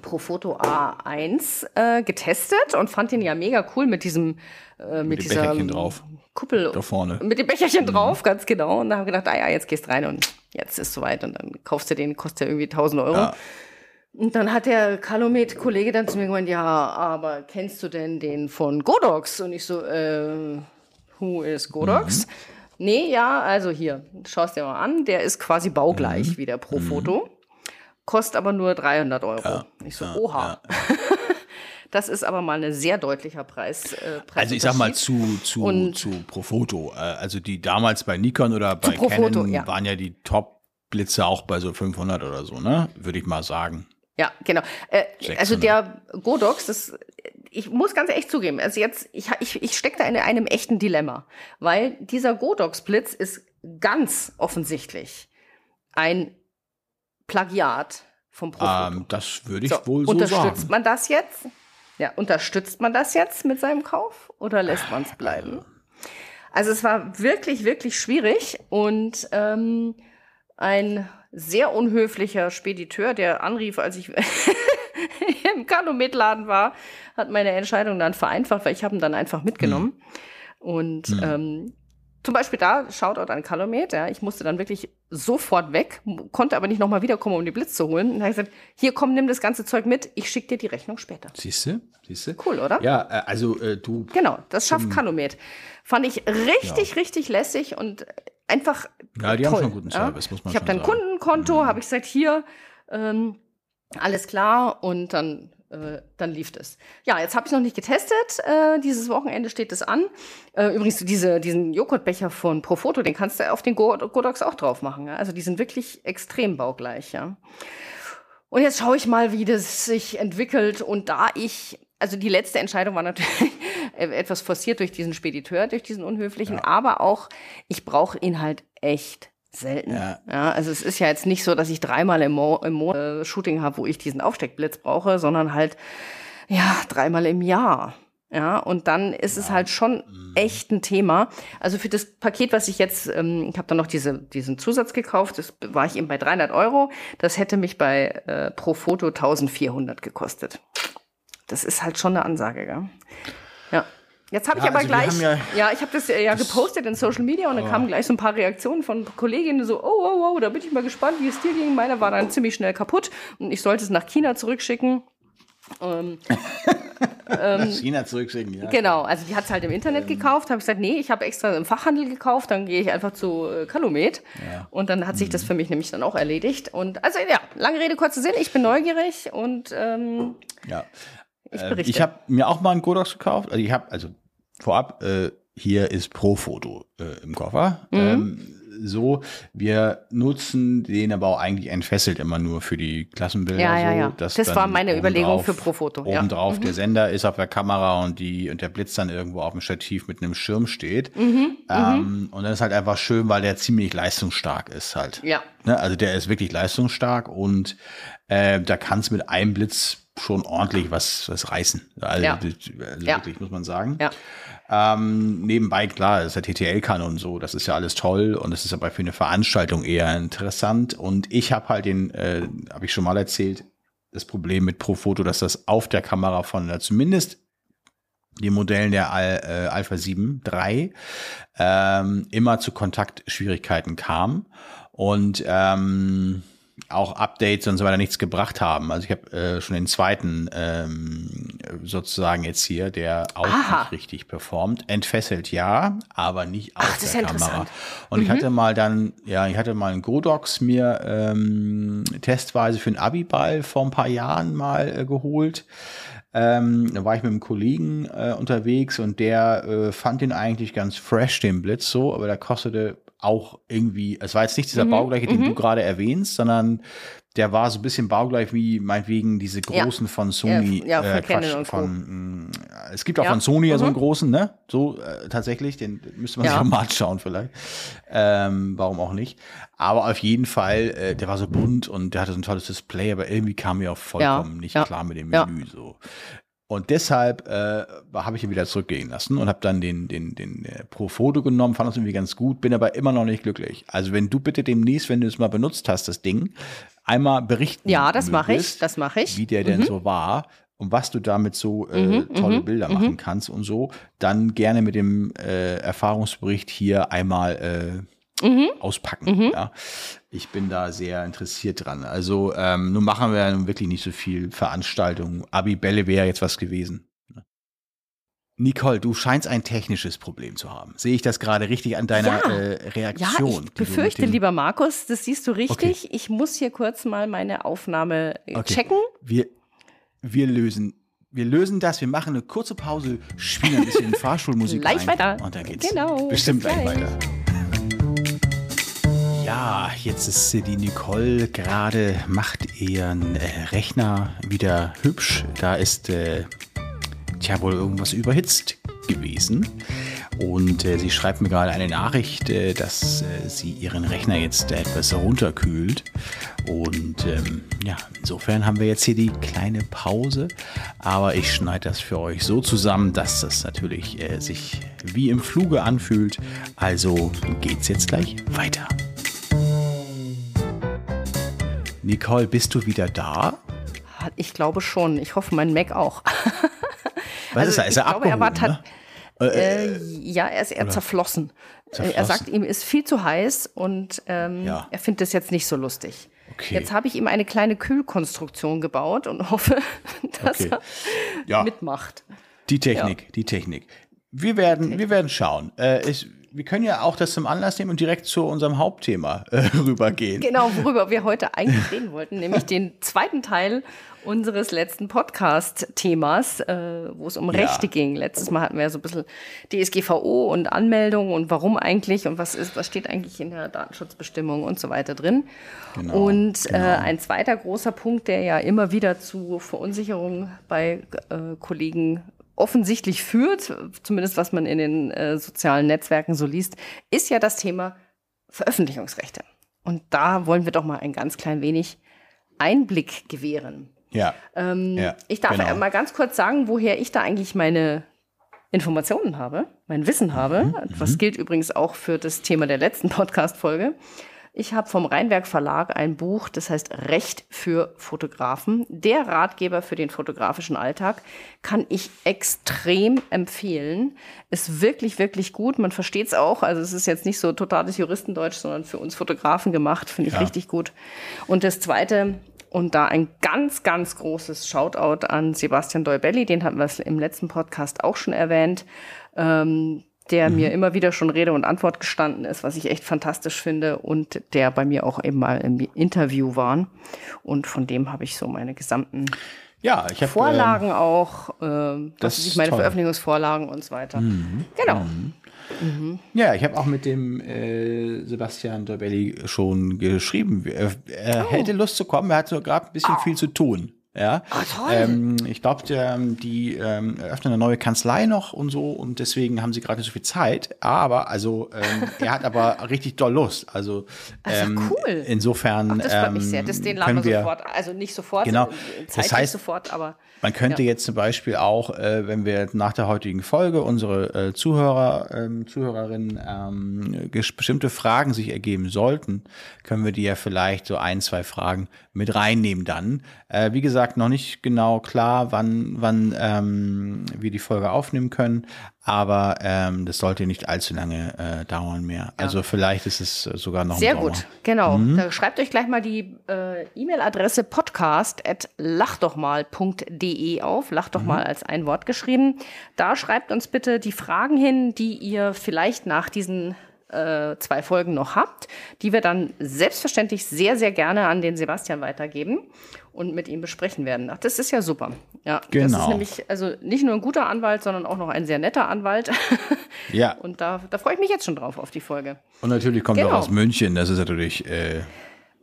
Profoto A1 äh, getestet und fand den ja mega cool mit diesem äh, mit, mit dieser drauf. Kuppel da vorne. Mit dem Becherchen mhm. drauf, ganz genau. Und da haben wir gedacht, ah ja, jetzt gehst rein und jetzt ist soweit und dann kaufst du den, kostet ja irgendwie 1000 Euro. Ja. Und dann hat der Calumet-Kollege dann zu mir gemeint, ja, aber kennst du denn den von Godox? Und ich so, äh, who is Godox? Mhm. Nee, ja, also hier, schaust dir mal an, der ist quasi baugleich mhm. wie der Profoto. Kostet aber nur 300 Euro. Ja, ich so, ja, oha. Ja. [laughs] Das ist aber mal ein sehr deutlicher Preis. Äh, also ich sag mal zu, zu, zu Profoto. Äh, also die damals bei Nikon oder bei Profoto, Canon waren ja die Top-Blitze auch bei so 500 oder so, ne? Würde ich mal sagen. Ja, genau. Äh, also der Godox, das, ich muss ganz echt zugeben, also jetzt, ich, ich, ich stecke da in einem echten Dilemma, weil dieser Godox-Blitz ist ganz offensichtlich ein Plagiat vom Profoto. Ähm, das würde ich so, wohl so unterstützt sagen. Unterstützt man das jetzt? Ja, unterstützt man das jetzt mit seinem Kauf oder lässt man es bleiben? Also es war wirklich, wirklich schwierig und ähm, ein sehr unhöflicher Spediteur, der anrief, als ich [laughs] im Kanometladen war, hat meine Entscheidung dann vereinfacht, weil ich habe ihn dann einfach mitgenommen. Hm. Und hm. ähm, zum Beispiel da, Shoutout an Calumet, ja, ich musste dann wirklich sofort weg, konnte aber nicht nochmal wiederkommen, um die Blitz zu holen. Und dann habe ich gesagt, hier komm, nimm das ganze Zeug mit, ich schicke dir die Rechnung später. Siehst du? Siehst du? Cool, oder? Ja, äh, also äh, du. Genau, das schafft Calumet. Fand ich richtig, ja. richtig lässig und einfach. Ja, die toll, haben schon guten Service, ja? muss man Ich habe dann Kundenkonto, mhm. habe ich gesagt, hier, ähm, alles klar und dann äh, dann lief es. Ja, jetzt habe ich noch nicht getestet. Äh, dieses Wochenende steht es an. Äh, übrigens, diese, diesen Joghurtbecher von Profoto, den kannst du auf den Godox auch drauf machen. Ja? Also die sind wirklich extrem baugleich. Ja. Und jetzt schaue ich mal, wie das sich entwickelt. Und da ich, also die letzte Entscheidung war natürlich [laughs] etwas forciert durch diesen Spediteur, durch diesen unhöflichen, ja. aber auch, ich brauche ihn halt echt selten. Ja. ja. also es ist ja jetzt nicht so, dass ich dreimal im, Mo im Monat äh, Shooting habe, wo ich diesen Aufsteckblitz brauche, sondern halt ja dreimal im Jahr. Ja, und dann ist ja. es halt schon mhm. echt ein Thema. Also für das Paket, was ich jetzt, ähm, ich habe dann noch diese, diesen Zusatz gekauft, das war ich eben bei 300 Euro. Das hätte mich bei äh, pro Foto 1400 gekostet. Das ist halt schon eine Ansage, gell? Jetzt habe ich ja, aber also gleich, ja, ja, ich habe das ja das gepostet in Social Media und dann oh. kamen gleich so ein paar Reaktionen von Kolleginnen so, oh, oh, oh, da bin ich mal gespannt, wie es dir ging. Meiner war dann ziemlich schnell kaputt und ich sollte es nach China zurückschicken. Ähm, [laughs] ähm, China zurückschicken, ja. Genau, also die hat es halt im Internet ähm. gekauft. Habe ich gesagt, nee, ich habe extra im Fachhandel gekauft. Dann gehe ich einfach zu äh, Calumet. Ja. Und dann hat sich mhm. das für mich nämlich dann auch erledigt. Und also ja, lange Rede, kurzer Sinn. Ich bin neugierig und ähm, ja. Ich, äh, ich habe mir auch mal einen Godox gekauft. Also ich habe, also vorab, äh, hier ist Pro-Foto äh, im Koffer. Mhm. Ähm, so, wir nutzen den aber auch eigentlich entfesselt immer nur für die Klassenbilder. Ja, ja, ja. das war meine Überlegung für Profoto. Obendrauf ja. der mhm. Sender ist auf der Kamera und die und der Blitz dann irgendwo auf dem Stativ mit einem Schirm steht. Mhm, ähm, mhm. und das ist halt einfach schön, weil der ziemlich leistungsstark ist halt. Ja. Ne? Also der ist wirklich leistungsstark und äh, da kann es mit einem Blitz schon ordentlich was, was reißen. Also, ja. also ja. wirklich, muss man sagen. Ja. Ähm, nebenbei, klar, ist der TTL-Kann und so, das ist ja alles toll und das ist aber für eine Veranstaltung eher interessant. Und ich habe halt den, äh, habe ich schon mal erzählt, das Problem mit Profoto, dass das auf der Kamera von der zumindest den Modellen der Al äh, Alpha 7 III ähm, immer zu Kontaktschwierigkeiten kam und ähm, auch Updates und so weiter nichts gebracht haben. Also ich habe äh, schon den zweiten ähm, sozusagen jetzt hier, der auch Aha. nicht richtig performt. Entfesselt ja, aber nicht auf Ach, der Kamera. Und mhm. ich hatte mal dann, ja, ich hatte mal einen Godox mir ähm, testweise für einen Abiball vor ein paar Jahren mal äh, geholt. Ähm, da war ich mit einem Kollegen äh, unterwegs und der äh, fand den eigentlich ganz fresh, den Blitz so, aber der kostete auch irgendwie, es war jetzt nicht dieser mhm. baugleiche, den mhm. du gerade erwähnst, sondern der war so ein bisschen baugleich wie meinetwegen diese großen ja. von Sony. Ja, ja von, äh, Quatsch, von mh, es gibt auch ja. von Sony ja so einen mhm. großen, ne? So äh, tatsächlich, den müsste man sich auch mal anschauen vielleicht. Ähm, warum auch nicht? Aber auf jeden Fall, äh, der war so bunt und der hatte so ein tolles Display, aber irgendwie kam mir auch vollkommen nicht klar mit dem Menü so. Und deshalb äh, habe ich ihn wieder zurückgehen lassen und habe dann den, den, den äh, Pro Foto genommen, fand das irgendwie ganz gut, bin aber immer noch nicht glücklich. Also wenn du bitte demnächst, wenn du es mal benutzt hast, das Ding, einmal berichten. Ja, das mache ich, das mache ich. Wie der denn mhm. so war und was du damit so äh, mhm, tolle mhm, Bilder mhm. machen kannst und so, dann gerne mit dem äh, Erfahrungsbericht hier einmal äh, mhm. auspacken. Mhm. Ja. Ich bin da sehr interessiert dran. Also ähm, nun machen wir nun wirklich nicht so viel Veranstaltungen. Abibälle wäre jetzt was gewesen. Ne? Nicole, du scheinst ein technisches Problem zu haben. Sehe ich das gerade richtig an deiner ja. äh, Reaktion? Ja, ich befürchte, lieber Markus, das siehst du richtig. Okay. Ich muss hier kurz mal meine Aufnahme äh, okay. checken. Wir, wir lösen wir lösen das, wir machen eine kurze Pause, spielen ein bisschen [laughs] Fahrschulmusik gleich rein, weiter. und dann geht's genau, bestimmt gleich weiter. Ja, jetzt ist die Nicole gerade, macht ihren äh, Rechner wieder hübsch. Da ist, äh, tja, wohl irgendwas überhitzt gewesen. Und äh, sie schreibt mir gerade eine Nachricht, äh, dass äh, sie ihren Rechner jetzt etwas runterkühlt. Und ähm, ja, insofern haben wir jetzt hier die kleine Pause. Aber ich schneide das für euch so zusammen, dass das natürlich sich wie im Fluge anfühlt. Also geht's jetzt gleich weiter. Nicole, bist du wieder da? Ich glaube schon. Ich hoffe, mein Mac auch. [laughs] Was also, ist er? Ist er glaube, abgehoben, er war ne? Äh, äh, ja, er ist eher zerflossen. zerflossen. Er sagt, ihm ist viel zu heiß und ähm, ja. er findet es jetzt nicht so lustig. Okay. Jetzt habe ich ihm eine kleine Kühlkonstruktion gebaut und [laughs] hoffe, dass okay. er ja. mitmacht. Die Technik, ja. die Technik. Wir werden, wir werden schauen. Äh, ich, wir können ja auch das zum Anlass nehmen und direkt zu unserem Hauptthema äh, [laughs] rübergehen. Genau, worüber wir heute eigentlich reden wollten, nämlich den zweiten Teil unseres letzten Podcast-Themas, äh, wo es um ja. Rechte ging. Letztes Mal hatten wir ja so ein bisschen DSGVO und Anmeldung und warum eigentlich und was ist, was steht eigentlich in der Datenschutzbestimmung und so weiter drin. Genau, und äh, genau. Äh, ein zweiter großer Punkt, der ja immer wieder zu Verunsicherung bei äh, Kollegen offensichtlich führt, zumindest was man in den äh, sozialen Netzwerken so liest, ist ja das Thema Veröffentlichungsrechte. Und da wollen wir doch mal ein ganz klein wenig Einblick gewähren. Ja. Ähm, ja ich darf genau. mal ganz kurz sagen, woher ich da eigentlich meine Informationen habe, mein Wissen habe. Mhm. Was mhm. gilt übrigens auch für das Thema der letzten Podcast-Folge. Ich habe vom Rheinwerk Verlag ein Buch, das heißt Recht für Fotografen. Der Ratgeber für den fotografischen Alltag kann ich extrem empfehlen. Ist wirklich, wirklich gut. Man versteht es auch. Also es ist jetzt nicht so totales Juristendeutsch, sondern für uns Fotografen gemacht. Finde ich ja. richtig gut. Und das Zweite, und da ein ganz, ganz großes Shoutout an Sebastian Deubelli, den hatten wir im letzten Podcast auch schon erwähnt. Ähm, der mhm. mir immer wieder schon Rede und Antwort gestanden ist, was ich echt fantastisch finde und der bei mir auch eben mal im Interview war. Und von dem habe ich so meine gesamten ja, ich hab, Vorlagen ähm, auch, äh, was ich meine toll. Veröffentlichungsvorlagen und so weiter. Mhm. Genau. Mhm. Mhm. Ja, ich habe auch mit dem äh, Sebastian Dobelli schon geschrieben. Er, er oh. hätte Lust zu kommen, er hat so gerade ein bisschen oh. viel zu tun. Ja, oh, ähm, ich glaube, die ähm, eröffnen eine neue Kanzlei noch und so und deswegen haben sie gerade nicht so viel Zeit. Aber also ähm, [laughs] er hat aber richtig doll Lust. Also ähm, cool. insofern Ach, das freut mich sehr. Das den laden wir sofort. Also nicht sofort. Genau. Das heißt sofort, aber man könnte ja. jetzt zum Beispiel auch, äh, wenn wir nach der heutigen Folge unsere äh, Zuhörer, ähm, Zuhörerinnen ähm, bestimmte Fragen sich ergeben sollten, können wir die ja vielleicht so ein, zwei Fragen mit reinnehmen dann. Äh, wie gesagt noch nicht genau klar, wann, wann ähm, wir die Folge aufnehmen können, aber ähm, das sollte nicht allzu lange äh, dauern mehr. Ja. Also vielleicht ist es sogar noch Sehr gut, genau. Mhm. Da schreibt euch gleich mal die äh, E-Mail-Adresse podcast.lachdochmal.de auf. Lach doch mhm. mal als ein Wort geschrieben. Da schreibt uns bitte die Fragen hin, die ihr vielleicht nach diesen äh, zwei Folgen noch habt, die wir dann selbstverständlich sehr, sehr gerne an den Sebastian weitergeben und mit ihm besprechen werden. Ach, das ist ja super. Ja, genau. das ist genau. nämlich also nicht nur ein guter Anwalt, sondern auch noch ein sehr netter Anwalt. [laughs] Ja. Und da, da freue ich mich jetzt schon drauf auf die Folge. Und natürlich kommt genau. er aus München. Das ist natürlich äh,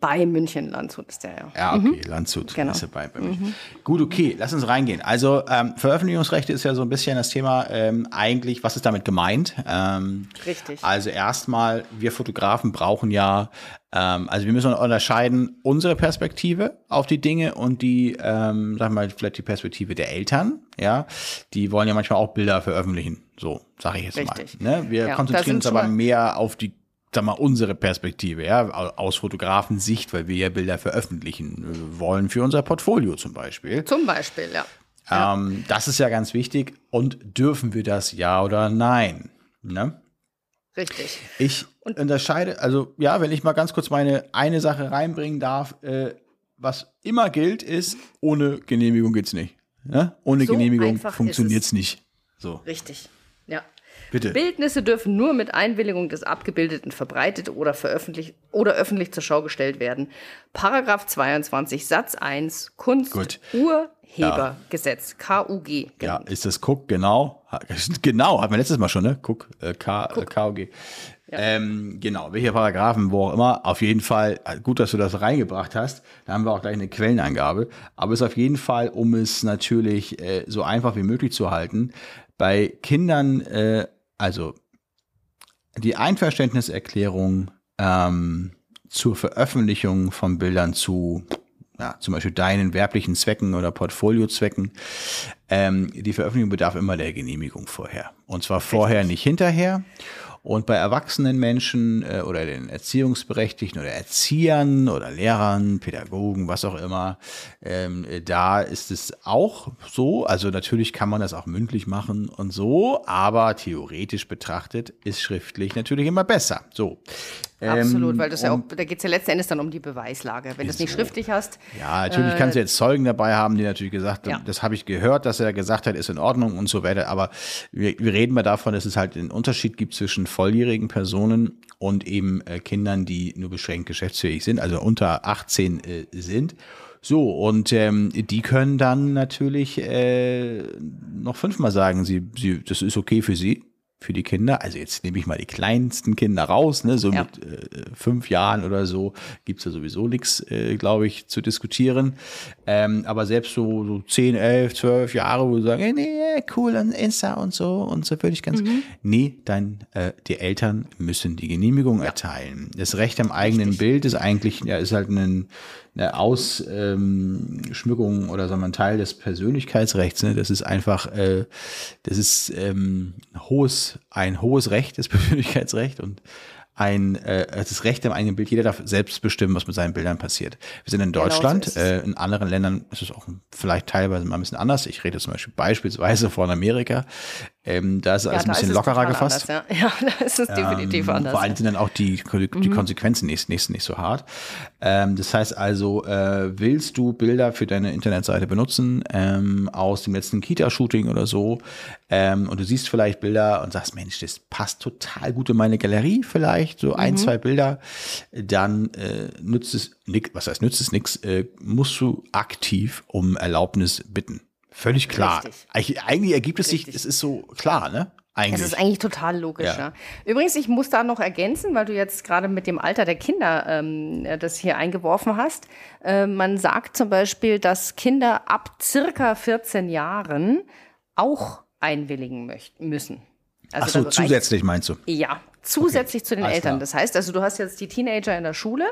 bei München, Landshut ist der ja. Ja, okay, mhm. Landshut genau. ist dabei bei Mhm. Gut, okay, lass uns reingehen. Also ähm, Veröffentlichungsrechte ist ja so ein bisschen das Thema ähm, eigentlich, was ist damit gemeint? Ähm, Richtig. Also erstmal, wir Fotografen brauchen ja, ähm, also wir müssen unterscheiden unsere Perspektive auf die Dinge und die, ähm, sag mal, vielleicht die Perspektive der Eltern, ja. Die wollen ja manchmal auch Bilder veröffentlichen, so sage ich jetzt Richtig. mal. Ne? Wir ja, konzentrieren uns aber mehr auf die sag mal, unsere Perspektive, ja, aus Fotografensicht, weil wir ja Bilder veröffentlichen äh, wollen für unser Portfolio zum Beispiel. Zum Beispiel, ja. Ähm, das ist ja ganz wichtig. Und dürfen wir das ja oder nein? Ne? Richtig. Ich und unterscheide, also ja, wenn ich mal ganz kurz meine eine Sache reinbringen darf, äh, was immer gilt, ist, ohne Genehmigung geht's nicht. Ne? Ohne so Genehmigung funktioniert es nicht. So. Richtig. Ja. Bitte. Bildnisse dürfen nur mit Einwilligung des Abgebildeten verbreitet oder veröffentlicht oder öffentlich zur Schau gestellt werden. Paragraph 22 Satz 1 Kunst Gut. Urhebergesetz ja. KUG. Genannt. Ja, ist das KUG genau? [laughs] Genau, hatten wir letztes Mal schon, ne? KUG, äh, K, äh, KUG. Ja. Ähm, genau, welche Paragraphen, wo auch immer. Auf jeden Fall, äh, gut, dass du das reingebracht hast. Da haben wir auch gleich eine Quellenangabe. Aber es ist auf jeden Fall, um es natürlich äh, so einfach wie möglich zu halten, bei Kindern äh, also die Einverständniserklärung ähm, zur Veröffentlichung von Bildern zu ja, zum Beispiel deinen werblichen Zwecken oder Portfoliozwecken. Ähm, die Veröffentlichung bedarf immer der Genehmigung vorher. Und zwar vorher, nicht hinterher. Und bei erwachsenen Menschen äh, oder den Erziehungsberechtigten oder Erziehern oder Lehrern, Pädagogen, was auch immer, ähm, da ist es auch so. Also natürlich kann man das auch mündlich machen und so, aber theoretisch betrachtet ist schriftlich natürlich immer besser. So. Absolut, ähm, weil das ja auch, da geht es ja letzten Endes dann um die Beweislage. Wenn du es nicht so. schriftlich hast. Ja, natürlich äh, kannst du jetzt Zeugen dabei haben, die natürlich gesagt haben, ja. das habe ich gehört, dass er gesagt hat, ist in Ordnung und so weiter. Aber wir, wir reden mal davon, dass es halt einen Unterschied gibt zwischen volljährigen Personen und eben äh, Kindern, die nur beschränkt geschäftsfähig sind, also unter 18 äh, sind. So, und ähm, die können dann natürlich äh, noch fünfmal sagen, sie, sie, das ist okay für sie für die Kinder. Also jetzt nehme ich mal die kleinsten Kinder raus, ne? so ja. mit äh, fünf Jahren oder so gibt's ja sowieso nichts, äh, glaube ich, zu diskutieren. Ähm, aber selbst so, so zehn, elf, zwölf Jahre, wo du sagst, hey, nee, cool, an Insta und so und so würde ich ganz, mhm. nee, dann äh, die Eltern müssen die Genehmigung ja. erteilen. Das Recht am eigenen Richtig. Bild ist eigentlich, ja, ist halt ein eine Ausschmückung ähm, oder sagen wir ein Teil des Persönlichkeitsrechts. Ne? Das ist einfach, äh, das ist ähm, hohes, ein hohes Recht, das [laughs] Persönlichkeitsrecht und ein äh, das Recht am eigenen Bild. Jeder darf selbst bestimmen, was mit seinen Bildern passiert. Wir sind in Deutschland, genau so äh, in anderen Ländern ist es auch vielleicht teilweise mal ein bisschen anders. Ich rede zum Beispiel beispielsweise von Amerika. Ähm, da ist es ja, alles ein bisschen lockerer gefasst. Anders, ja. [laughs] ja, da ist es definitiv ähm, anders. Vor allem sind dann auch die, die mhm. Konsequenzen nächst, nächst nicht so hart. Ähm, das heißt also, äh, willst du Bilder für deine Internetseite benutzen ähm, aus dem letzten Kita-Shooting oder so ähm, und du siehst vielleicht Bilder und sagst, Mensch, das passt total gut in meine Galerie vielleicht, so ein, mhm. zwei Bilder, dann äh, nützt es nix, was heißt nützt es nichts, äh, musst du aktiv um Erlaubnis bitten. Völlig klar. Richtig. Eigentlich ergibt es sich, es ist so klar, ne? Eigentlich. Es ist eigentlich total logisch. Ja. ja. Übrigens, ich muss da noch ergänzen, weil du jetzt gerade mit dem Alter der Kinder ähm, das hier eingeworfen hast. Äh, man sagt zum Beispiel, dass Kinder ab circa 14 Jahren auch einwilligen möchten, müssen. Also Ach so, zusätzlich meinst du? Ja, zusätzlich Okay, zu den alles Eltern. klar. Das heißt also, du hast jetzt die Teenager in der Schule.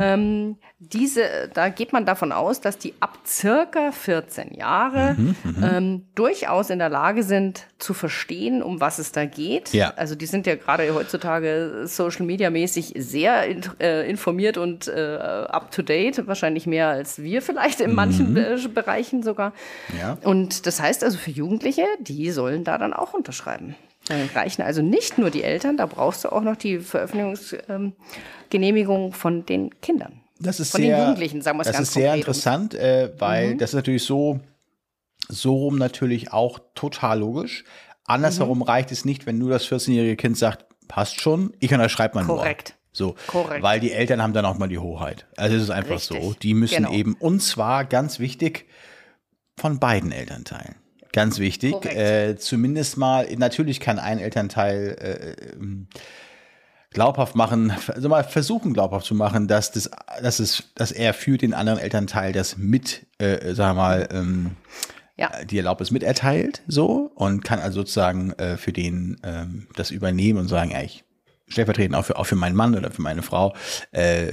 Ähm, diese, da geht man davon aus, dass die ab circa 14 Jahre Mhm, ähm, durchaus in der Lage sind zu verstehen, um was es da geht. Ja. Also die sind ja gerade heutzutage Social Media mäßig sehr in, äh, informiert und äh, up to date, wahrscheinlich mehr als wir vielleicht in manchen Mhm. Bereichen sogar. Ja. Und das heißt also für Jugendliche, die sollen da dann auch unterschreiben. Reichen also nicht nur die Eltern, da brauchst du auch noch die Veröffentlichungsgenehmigung von den Kindern. Das ist Von den sehr, Jugendlichen, sagen wir es Das ganz ist sehr interessant, äh, weil Mhm. das ist natürlich so, so rum natürlich auch total logisch. Andersherum Mhm. reicht es nicht, wenn nur das 14-jährige Kind sagt, passt schon, ich unterschreibe nur. Korrekt. So, Korrekt. weil die Eltern haben dann auch mal die Hoheit. Also es ist einfach Richtig. so. Die müssen Genau. eben, und zwar ganz wichtig, von beiden Elternteilen. Ganz wichtig. Äh, zumindest mal, natürlich kann ein Elternteil äh, ähm, glaubhaft machen, also mal versuchen glaubhaft zu machen, dass das, dass es, dass er für den anderen Elternteil das mit, äh, sagen wir mal, ähm, Ja. die Erlaubnis miterteilt, so und kann also sozusagen äh, für den ähm, das übernehmen und sagen, ja, ich stellvertretend auch für, auch für meinen Mann oder für meine Frau äh,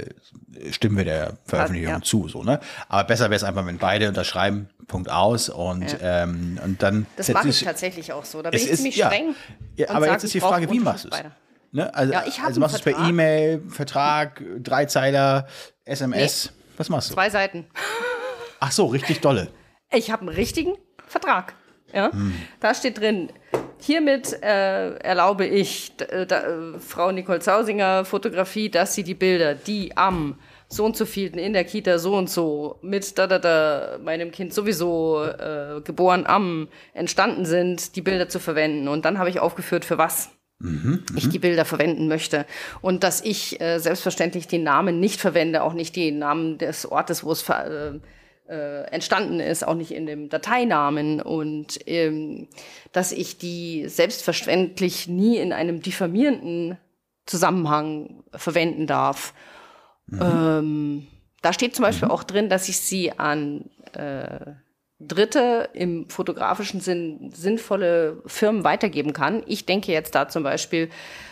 stimmen wir der Veröffentlichung Ja. zu, so ne. Aber besser wäre es einfach, wenn beide unterschreiben, Punkt aus und ähm, und dann Das mache ich tatsächlich auch so. Da bin ich ist- ziemlich ja. streng. Ja, aber sag, jetzt ist die Frage, wie machst du es? Ne? Also, Ja, ich also machst du es per. E-Mail, Vertrag, Dreizeiler, SMS, was machst du? Zwei Seiten. Ach so, richtig dolle. Ich habe einen richtigen Vertrag. Ja? Hm. Da steht drin, hiermit äh, erlaube ich äh, da, äh, Frau Nicole Zausinger Fotografie, dass sie die Bilder, die am so und so vielten in der Kita so und so mit da da da meinem Kind sowieso äh, geboren am entstanden sind, die Bilder zu verwenden. Und dann habe ich aufgeführt, für was ich die Bilder verwenden möchte. Und dass ich äh, selbstverständlich den Namen nicht verwende, auch nicht den Namen des Ortes, wo es ver äh, äh, entstanden ist, auch nicht in dem Dateinamen. Und ähm, dass ich die selbstverständlich nie in einem diffamierenden Zusammenhang verwenden darf. Ähm, da steht zum Beispiel auch drin, dass ich sie an äh, Dritte im fotografischen Sinn sinnvolle Firmen weitergeben kann. Ich denke jetzt da zum Beispiel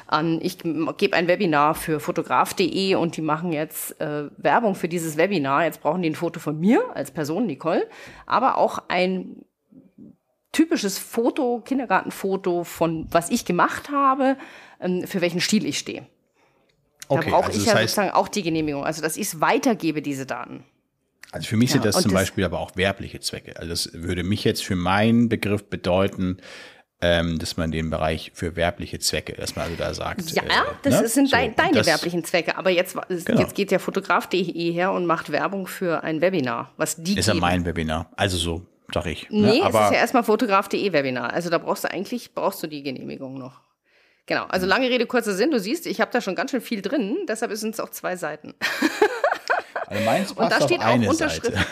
an, ich gebe ein Webinar für fotograf.de und die machen jetzt äh, Werbung für dieses Webinar. Jetzt brauchen die ein Foto von mir als Person, Nicole, aber auch ein typisches Foto, Kindergartenfoto von was ich gemacht habe, ähm, für welchen Stil ich stehe. Da Okay, brauche also ich ja sozusagen auch die Genehmigung, also dass ich es weitergebe, diese Daten. Also für mich sind Ja, das und zum das- Beispiel aber auch werbliche Zwecke. Also das würde mich jetzt für meinen Begriff bedeuten, ähm, dass man den Bereich für werbliche Zwecke, dass man also da sagt. Ja, äh, das ne? sind So, dein, deine das- werblichen Zwecke. Aber jetzt, Genau. jetzt geht der Fotograf.de her und macht Werbung für ein Webinar, was die Ist ja geben. mein Webinar. Also so, sag ich. Nee, ne? es aber ist ja erstmal Fotograf.de Webinar. Also da brauchst du eigentlich, brauchst du die Genehmigung noch. Genau, also lange Rede, kurzer Sinn. Du siehst, ich habe da schon ganz schön viel drin, deshalb sind es auch zwei Seiten. [laughs] also meins Und da passt auf steht auch eine Unterschrift. Seite.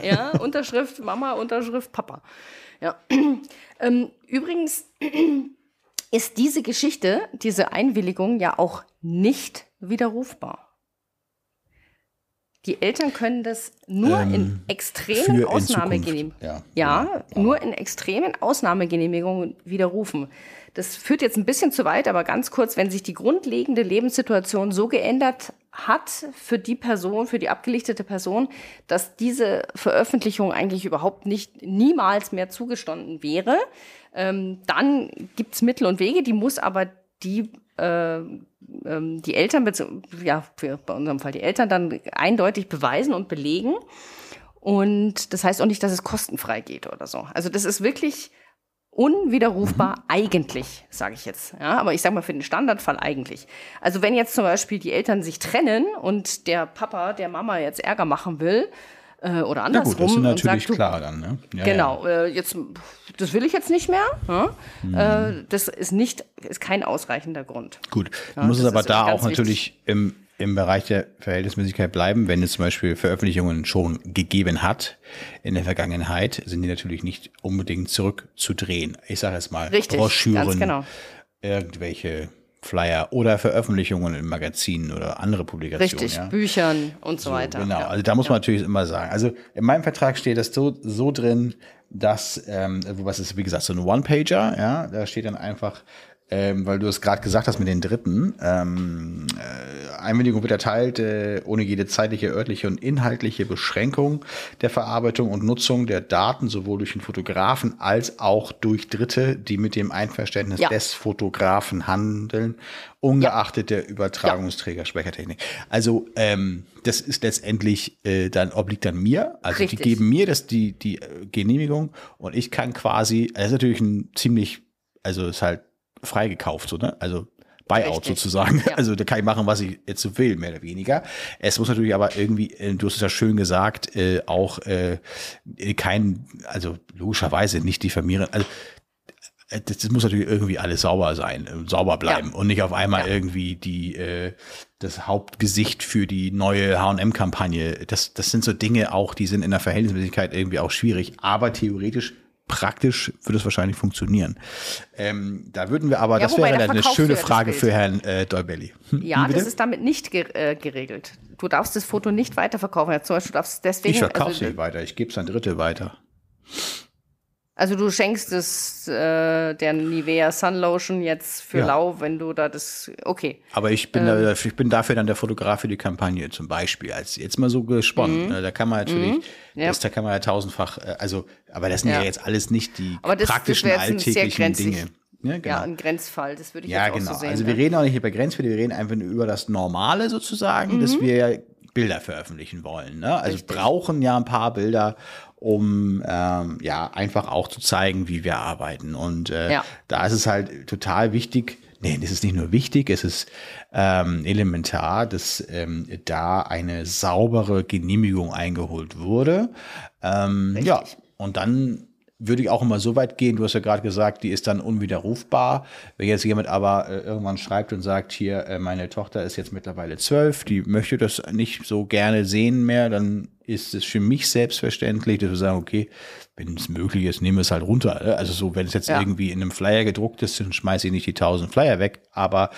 [laughs] Ja, Unterschrift Mama, Unterschrift Papa. Ja. [clears throat] Ähm, übrigens [clears throat] ist diese Geschichte, diese Einwilligung ja auch nicht widerrufbar. Die Eltern können das nur Ähm, in extremen Ausnahmegenehmigungen. Zukunft, Ja, ja. nur in extremen Ausnahmegenehmigungen widerrufen. Das führt jetzt ein bisschen zu weit, aber ganz kurz, wenn sich die grundlegende Lebenssituation so geändert hat für die Person, für die abgelichtete Person, dass diese Veröffentlichung eigentlich überhaupt nicht niemals mehr zugestanden wäre, ähm, dann gibt's Mittel und Wege, die muss aber die äh, ähm, die Eltern, ja, für, bei unserem Fall die Eltern dann eindeutig beweisen und belegen. Und das heißt auch nicht, dass es kostenfrei geht oder so. Also das ist wirklich unwiderrufbar eigentlich, sage ich jetzt. Ja, aber ich sage mal für den Standardfall eigentlich. Also wenn jetzt zum Beispiel die Eltern sich trennen und der Papa der Mama jetzt Ärger machen will äh, oder Ja andersrum gut, das ist natürlich sagt, klar dann. Ne? Ja, Genau, äh, jetzt, das will ich jetzt nicht mehr. Ja? Äh, das ist nicht, ist kein ausreichender Grund. Ja. Gut, Ja, du musst es aber da auch natürlich im, im Bereich der Verhältnismäßigkeit bleiben. Wenn es zum Beispiel Veröffentlichungen schon gegeben hat in der Vergangenheit, sind die natürlich nicht unbedingt zurückzudrehen. Ich sage jetzt mal Richtig, Broschüren, genau. irgendwelche Flyer oder Veröffentlichungen in Magazinen oder andere Publikationen. Richtig, ja. Büchern und so, weiter. Genau, Ja. also da muss man natürlich immer sagen. Also in meinem Vertrag steht das so, so drin, dass, ähm, was ist, wie gesagt, so ein One-Pager, ja, da steht dann einfach, ähm, weil du es gerade gesagt hast mit den Dritten. Ähm, äh, Einwilligung wird erteilt äh, ohne jede zeitliche, örtliche und inhaltliche Beschränkung der Verarbeitung und Nutzung der Daten, sowohl durch den Fotografen als auch durch Dritte, die mit dem Einverständnis ja. des Fotografen handeln, ungeachtet ja. der Übertragungsträger ja. Speichertechnik. Also ähm, das ist letztendlich äh, dann obliegt dann mir. Also Richtig. die geben mir das die die äh, Genehmigung und ich kann quasi, das ist natürlich ein ziemlich, also ist halt freigekauft, so, ne? Also Buyout Richtig. sozusagen. Ja. [laughs] Also da kann ich machen, was ich jetzt so will, mehr oder weniger. Es muss natürlich aber irgendwie, äh, du hast es ja schön gesagt, äh, auch äh, kein, also logischerweise nicht diffamieren. Also äh, das, das muss natürlich irgendwie alles sauber sein, äh, sauber bleiben ja. und nicht auf einmal ja. irgendwie die äh, das Hauptgesicht für die neue H&M-Kampagne. Das, das sind so Dinge auch, die sind in der Verhältnismäßigkeit irgendwie auch schwierig. Aber theoretisch praktisch würde es wahrscheinlich funktionieren. Ähm, da würden wir aber, ja, das wäre eine schöne Frage für Herrn äh, Dolbelli. Hm, ja, das ist damit nicht äh, geregelt. Du darfst das Foto nicht weiterverkaufen. Ja, zum Beispiel, du darfst deswegen. Ich verkaufe also, es nicht weiter, ich gebe es an Dritte weiter. Also du schenkst es äh, der Nivea Sun Lotion jetzt für ja. lau, wenn du da das okay. Aber ich bin ähm. da, ich bin dafür dann der Fotograf für die Kampagne zum Beispiel als jetzt mal so gesponnen. Mhm. Ne? Da kann man natürlich, mhm. ja. das, da kann man ja tausendfach, äh, also aber das sind ja, ja jetzt alles nicht die das, praktischen das alltäglichen Dinge. Ja, genau. ja, ein Grenzfall, das würde ich ja, jetzt genau. auch so sehen. Also wir reden auch nicht über Grenzfälle, wir reden einfach nur über das Normale sozusagen, mhm. dass wir Bilder veröffentlichen wollen. Ne? Also Richtig. brauchen ja ein paar Bilder, um ähm, ja einfach auch zu zeigen, wie wir arbeiten. Und äh, ja. da ist es halt total wichtig, nee, das ist nicht nur wichtig, es ist ähm, elementar, dass ähm, da eine saubere Genehmigung eingeholt wurde. Ähm, ja, und dann würde ich auch immer so weit gehen, du hast ja gerade gesagt, die ist dann unwiderrufbar. Wenn jetzt jemand aber äh, irgendwann schreibt und sagt, hier, äh, meine Tochter ist jetzt mittlerweile zwölf, die möchte das nicht so gerne sehen mehr, dann ist es für mich selbstverständlich, dass wir sagen, okay, wenn es möglich ist, nehmen wir es halt runter. Also so, wenn es jetzt ja. irgendwie in einem Flyer gedruckt ist, dann schmeiße ich nicht die tausend Flyer weg, aber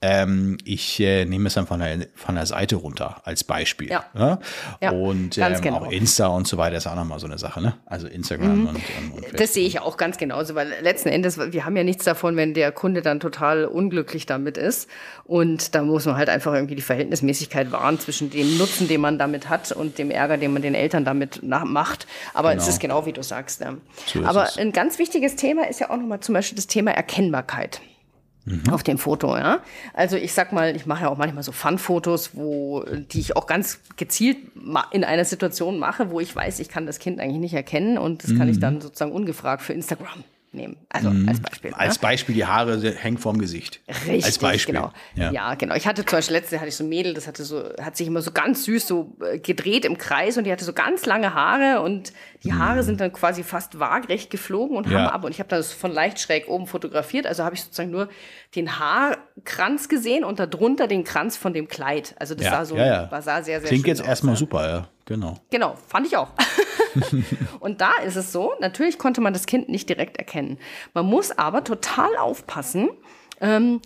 ähm, ich äh, nehme es dann von der, von der Seite runter als Beispiel. Ja. Ne? ja und ähm, genau. auch Insta und so weiter ist auch nochmal so eine Sache. Ne? Also Instagram mhm. und, und, und Das sehe ich auch ganz genauso, weil letzten Endes, wir haben ja nichts davon, wenn der Kunde dann total unglücklich damit ist. Und da muss man halt einfach irgendwie die Verhältnismäßigkeit wahren zwischen dem Nutzen, den man damit hat und dem Ärger, den man den Eltern damit macht. Aber genau. es ist genau wie du sagst. Ja. So Aber es. ein ganz wichtiges Thema ist ja auch nochmal zum Beispiel das Thema Erkennbarkeit mhm. auf dem Foto, ja. Also ich sag mal, ich mache ja auch manchmal so Fun-Fotos, wo, die ich auch ganz gezielt in einer Situation mache, wo ich weiß, ich kann das Kind eigentlich nicht erkennen und das mhm. kann ich mhm. dann sozusagen ungefragt für Instagram nehmen. Also mhm. als Beispiel. Als ne? Beispiel, die Haare hängen vorm Gesicht. Richtig, als Beispiel. genau. Ja. ja. genau. Ich hatte zum Beispiel letzte hatte ich so ein Mädel, das hatte so, hat sich immer so ganz süß so äh, gedreht im Kreis und die hatte so ganz lange Haare und die Haare mhm. sind dann quasi fast waagrecht geflogen und ja. haben aber, und ich habe das von leicht schräg oben fotografiert, also habe ich sozusagen nur den Haarkranz gesehen und darunter den Kranz von dem Kleid. Also das ja. sah so. War, sah sehr, sehr Klingt jetzt aus, erstmal super, ja. Genau. Genau, fand ich auch. [laughs] [laughs] und da ist es so, natürlich konnte man das Kind nicht direkt erkennen. Man muss aber total aufpassen. Ähm,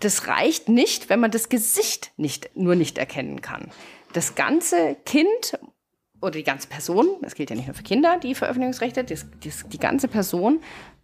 das reicht nicht, wenn man das Gesicht nicht, nur nicht erkennen kann. Das ganze Kind oder die ganze Person, das gilt ja nicht nur für Kinder, die Veröffentlichungsrechte, das, das, die ganze Person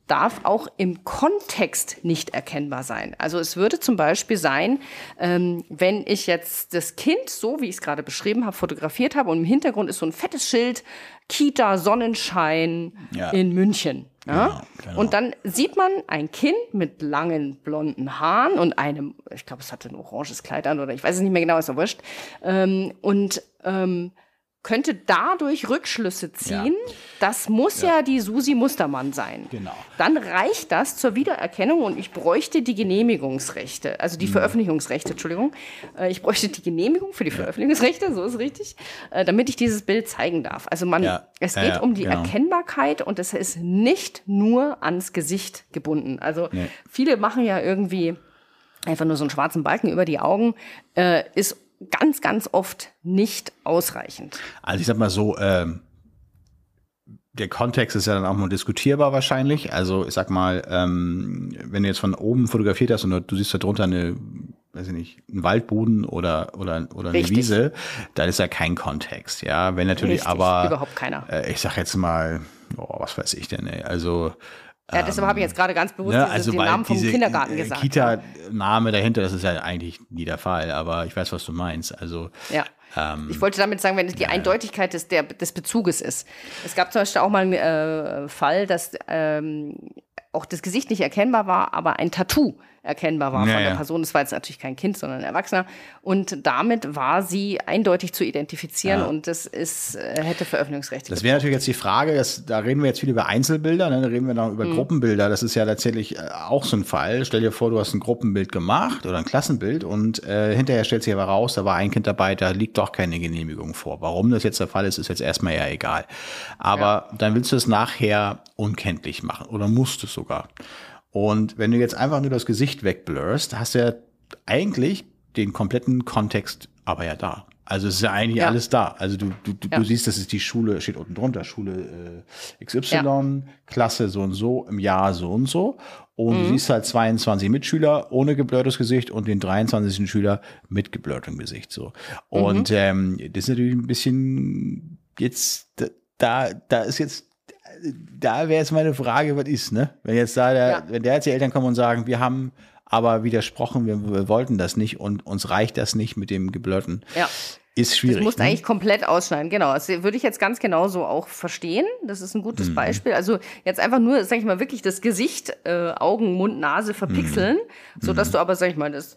darf auch im Kontext nicht erkennbar sein. Also es würde zum Beispiel sein, ähm, wenn ich jetzt das Kind, so wie ich es gerade beschrieben habe, fotografiert habe und im Hintergrund ist so ein fettes Schild, Kita Sonnenschein ja. in München. Ja? Genau, genau. Und dann sieht man ein Kind mit langen blonden Haaren und einem, ich glaube, es hatte ein oranges Kleid an oder ich weiß es nicht mehr genau, ist ja wurscht. Ähm, und ähm, könnte dadurch Rückschlüsse ziehen. Ja. Das muss ja. ja. die Susi Mustermann sein. Genau. Dann reicht das zur Wiedererkennung und ich bräuchte die Genehmigungsrechte, also die mhm. Veröffentlichungsrechte, Entschuldigung. Äh, ich bräuchte die Genehmigung für die ja. Veröffentlichungsrechte, so ist richtig, äh, damit ich dieses Bild zeigen darf. Also man, es geht um die genau. Erkennbarkeit und es ist nicht nur ans Gesicht gebunden. Also nee. viele machen ja irgendwie einfach nur so einen schwarzen Balken über die Augen, äh, ist ganz, ganz oft nicht ausreichend. Also ich sag mal so, ähm, der Kontext ist ja dann auch mal diskutierbar wahrscheinlich. Also ich sag mal, ähm, wenn du jetzt von oben fotografiert hast und du siehst da drunter eine, weiß ich nicht, einen Waldboden oder oder oder eine Wiese, dann ist ja kein Kontext. Ja, wenn natürlich Richtig, aber überhaupt keiner. Äh, ich sag jetzt mal, oh, was weiß ich denn? Ey, also Ja, deshalb habe ich jetzt gerade ganz bewusst Ne, dieses- also den Namen vom Kindergarten äh, gesagt. Kita-Name dahinter, das ist ja eigentlich nie der Fall, aber ich weiß, was du meinst. Also Ja. ähm, Ich wollte damit sagen, wenn es die Eindeutigkeit des, der, des Bezuges ist. Es gab zum Beispiel auch mal einen äh, Fall, dass ähm, auch das Gesicht nicht erkennbar war, aber ein Tattoo erkennbar war Ja, von der ja. Person. Das war jetzt natürlich kein Kind, sondern ein Erwachsener. Und damit war sie eindeutig zu identifizieren Ja. und das ist, äh, hätte Veröffentlichungsrechte. Das wäre natürlich jetzt die Frage, dass, da reden wir jetzt viel über Einzelbilder, ne? da reden wir noch Mhm. über Gruppenbilder. Das ist ja tatsächlich äh, auch so ein Fall. Stell dir vor, du hast ein Gruppenbild gemacht oder ein Klassenbild und äh, hinterher stellt sich aber raus, da war ein Kind dabei, da liegt doch keine Genehmigung vor. Warum das jetzt der Fall ist, ist jetzt erstmal ja egal. Aber dann willst du es nachher unkenntlich machen oder musst es sogar. Und wenn du jetzt einfach nur das Gesicht wegblurst, hast du ja eigentlich den kompletten Kontext aber ja da. Also es ist ja eigentlich Ja. alles da. Also du, du, du, Ja. du siehst, das ist die Schule, steht unten drunter, Schule äh, XY, Klasse so und so, im Jahr so und so. Und Mhm. du siehst halt 22 Mitschüler ohne geblurrtes Gesicht und den 23. Schüler mit geblurrtem Gesicht. So. Mhm. Und ähm, das ist natürlich ein bisschen jetzt, da, da ist jetzt da wäre jetzt meine Frage, was ist, ne? Wenn jetzt da der, Ja. wenn der jetzt die Eltern kommen und sagen, wir haben aber widersprochen, wir, wir wollten das nicht und uns reicht das nicht mit dem Geblurrten, Ja. Ist schwierig. Das musst du ne? eigentlich komplett ausschneiden, genau. Das würde ich jetzt ganz genauso auch verstehen. Das ist ein Mhm. gutes Beispiel. Also jetzt einfach nur, sag ich mal, wirklich das Gesicht, äh, Augen, Mund, Nase verpixeln, Mhm. so dass du aber, sag ich mal, das,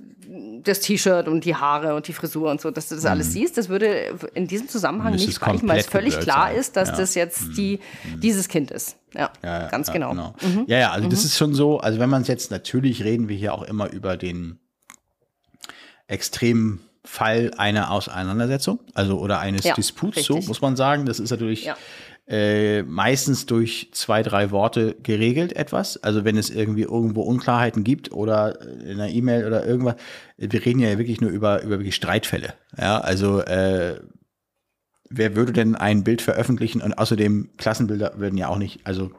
das T-Shirt und die Haare und die Frisur und so, dass du das alles siehst. Das würde in diesem Zusammenhang Mhm. Nicht reichen, weil es völlig klar sein. ist, dass Ja. Mhm. das jetzt die, dieses Kind ist. Ja, Ja, ganz ja, genau. Mhm. Ja, ja, also das ist schon so, also wenn man es jetzt, natürlich reden wir hier auch immer über den extremen Fall einer Auseinandersetzung, also oder eines Ja, Disputs, so richtig. muss man sagen. Das ist natürlich Ja. äh, meistens durch zwei, drei Worte geregelt etwas. Also wenn es irgendwie irgendwo Unklarheiten gibt oder in einer E-Mail oder irgendwas. Wir reden ja wirklich nur über, über wirklich Streitfälle. Ja, also äh, wer würde denn ein Bild veröffentlichen und außerdem Klassenbilder würden ja auch nicht, also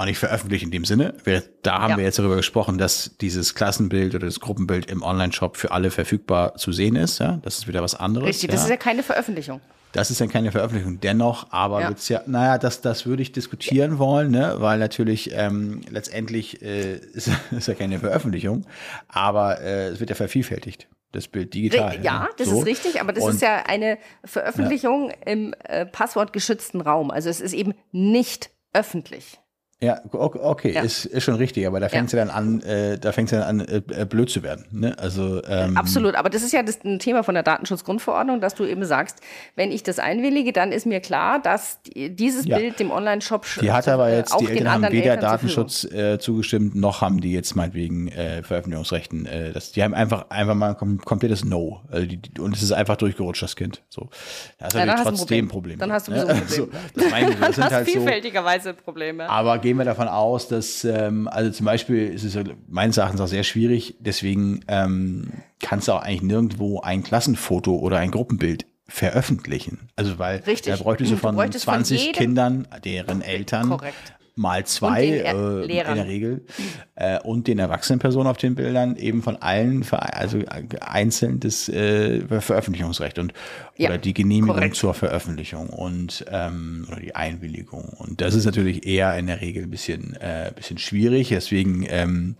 auch nicht veröffentlicht in dem Sinne. Wir, da haben Ja. wir jetzt darüber gesprochen, dass dieses Klassenbild oder das Gruppenbild im Online-Shop für alle verfügbar zu sehen ist. Ja? Das ist wieder was anderes. Richtig, ja. das ist ja keine Veröffentlichung. Das ist dann keine Veröffentlichung. Dennoch, aber Ja. wird's ja, naja, das, das würde ich diskutieren wollen, ne? weil natürlich ähm, letztendlich äh, [laughs] ist, ist ja keine Veröffentlichung, aber äh, es wird ja vervielfältigt, das Bild digital. Ri- Ja, ne? das So. ist richtig, aber das Und- ist ja eine Veröffentlichung im äh, passwortgeschützten Raum. Also es ist eben nicht öffentlich. Ja, okay, Ja. Ist, ist schon richtig, aber da fängt es ja. dann an, äh, da fängt ja dann an, äh, äh, blöd zu werden. Ne? Also ähm, Absolut, aber das ist ja das ein Thema von der Datenschutzgrundverordnung, dass du eben sagst, wenn ich das einwillige, dann ist mir klar, dass die- dieses Ja. Bild dem Online-Shop Die hat aber äh, jetzt, die Eltern haben weder Eltern. Datenschutz äh, zugestimmt, noch haben die jetzt meinetwegen äh, Veröffentlichungsrechten. Äh, das, die haben einfach einfach mal ein kom komplettes No. Also die, und es ist einfach durchgerutscht, das Kind. So. Da ist Ja, dann natürlich hast du ein trotzdem Problem. Problem. Dann hast du ne? sowieso ein Problem. Also, [laughs] das meine ich, das [laughs] Du sind hast halt so. vielfältigerweise Probleme. Aber gehen wir davon aus, dass, ähm, also zum Beispiel ist es ja meines Erachtens auch sehr schwierig, deswegen ähm, kannst du auch eigentlich nirgendwo ein Klassenfoto oder ein Gruppenbild veröffentlichen. Also weil Richtig. da bräuchtest du Du von bräuchtest von 20 jedem- Kindern, deren Eltern Korrekt. Mal zwei äh, in der Regel äh, und den erwachsenen Personen auf den Bildern eben von allen also äh, einzeln das äh, Veröffentlichungsrecht und Ja, oder die Genehmigung korrekt. zur Veröffentlichung und ähm, oder die Einwilligung und das ist natürlich eher in der Regel ein bisschen äh, bisschen schwierig deswegen ähm,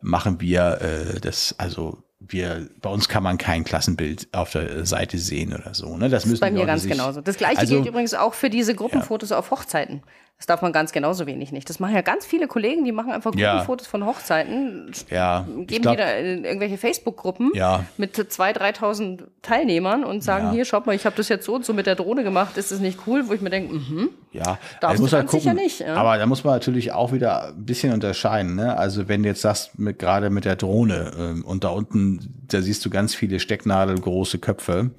machen wir äh, das also wir, bei uns kann man kein Klassenbild auf der Seite sehen oder so. Ne? Das müssen Bei die mir ganz genauso. Das gleiche Also- gilt übrigens auch für diese Gruppenfotos auf Hochzeiten. Das darf man ganz genauso wenig nicht. Das machen ja ganz viele Kollegen, die machen einfach Ja. Gruppenfotos von Hochzeiten, Ja, geben glaub- die da in irgendwelche Facebook-Gruppen Ja. mit 2.000, 3.000 Teilnehmern und sagen, Ja. hier, schaut mal, ich habe das jetzt so und so mit der Drohne gemacht, ist das nicht cool? Wo ich mir denke, mhm. Ja, Darfst also muss du ganz sicher gucken. nicht, ja. Aber da muss man natürlich auch wieder ein bisschen unterscheiden. Ne? Also wenn du jetzt sagst, gerade mit der Drohne ähm, und da unten, da siehst du ganz viele stecknadelgroße Köpfe,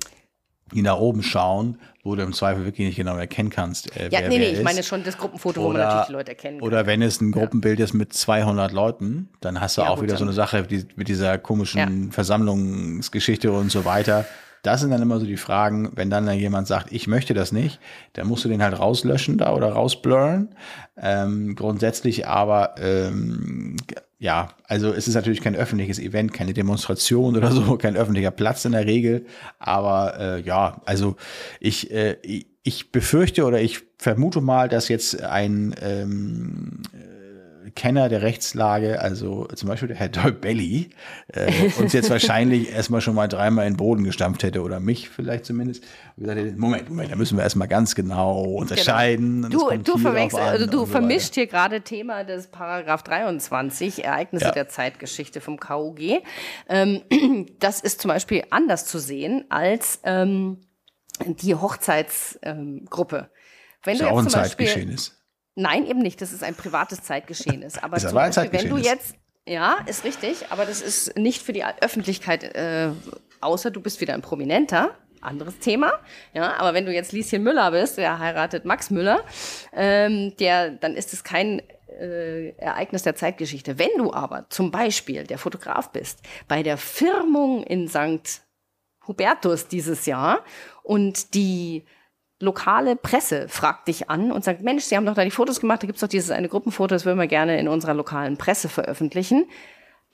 die nach oben schauen, wo du im Zweifel wirklich nicht genau erkennen kannst, äh, Ja, wer nee, wer nee, ich ist. meine schon das Gruppenfoto, wo man natürlich die Leute erkennen kann. Oder wenn es ein Gruppenbild ist mit 200 Leuten, dann hast du Ja, auch gut, wieder so eine Sache die, mit dieser komischen Versammlungsgeschichte und so weiter. Das sind dann immer so die Fragen, wenn dann da jemand sagt, ich möchte das nicht, dann musst du den halt rauslöschen da oder rausblurren. Ähm, grundsätzlich aber, ähm, ja, also es ist natürlich kein öffentliches Event, keine Demonstration oder [laughs] so, kein öffentlicher Platz in der Regel. Aber äh, ja, also ich, äh, ich befürchte oder ich vermute mal, dass jetzt ein ähm, Kenner der Rechtslage, also zum Beispiel der Herr Dolbelli, äh, uns jetzt wahrscheinlich [laughs] erstmal schon mal dreimal in den Boden gestampft hätte oder mich vielleicht zumindest. Und gesagt hätte, Moment, Moment, da müssen wir erstmal ganz genau unterscheiden. Genau. Du, du, verwechselst, also du so vermischt hier gerade Thema des Paragraph 23, Ereignisse ja. der Zeitgeschichte vom KUG. Ähm, [clears throat] das ist zum Beispiel anders zu sehen als ähm, die Hochzeitsgruppe. Ähm, Wenn ist du jetzt auch ein Zeitgeschehen ist. Nein, eben nicht. Das ist ein privates Zeitgeschehen ist. Aber ist aber Beispiel, wenn du jetzt, ja, ist richtig, aber das ist nicht für die Öffentlichkeit, äh, außer du bist wieder ein Prominenter. Anderes Thema, ja. Aber wenn du jetzt Lieschen Müller bist, der heiratet Max Müller, ähm, der, dann ist es kein äh, Ereignis der Zeitgeschichte. Wenn du aber zum Beispiel der Fotograf bist, bei der Firmung in St. Hubertus dieses Jahr und die lokale Presse fragt dich an und sagt, Mensch, Sie haben doch da die Fotos gemacht, da gibt's doch dieses eine Gruppenfoto, das würden wir gerne in unserer lokalen Presse veröffentlichen.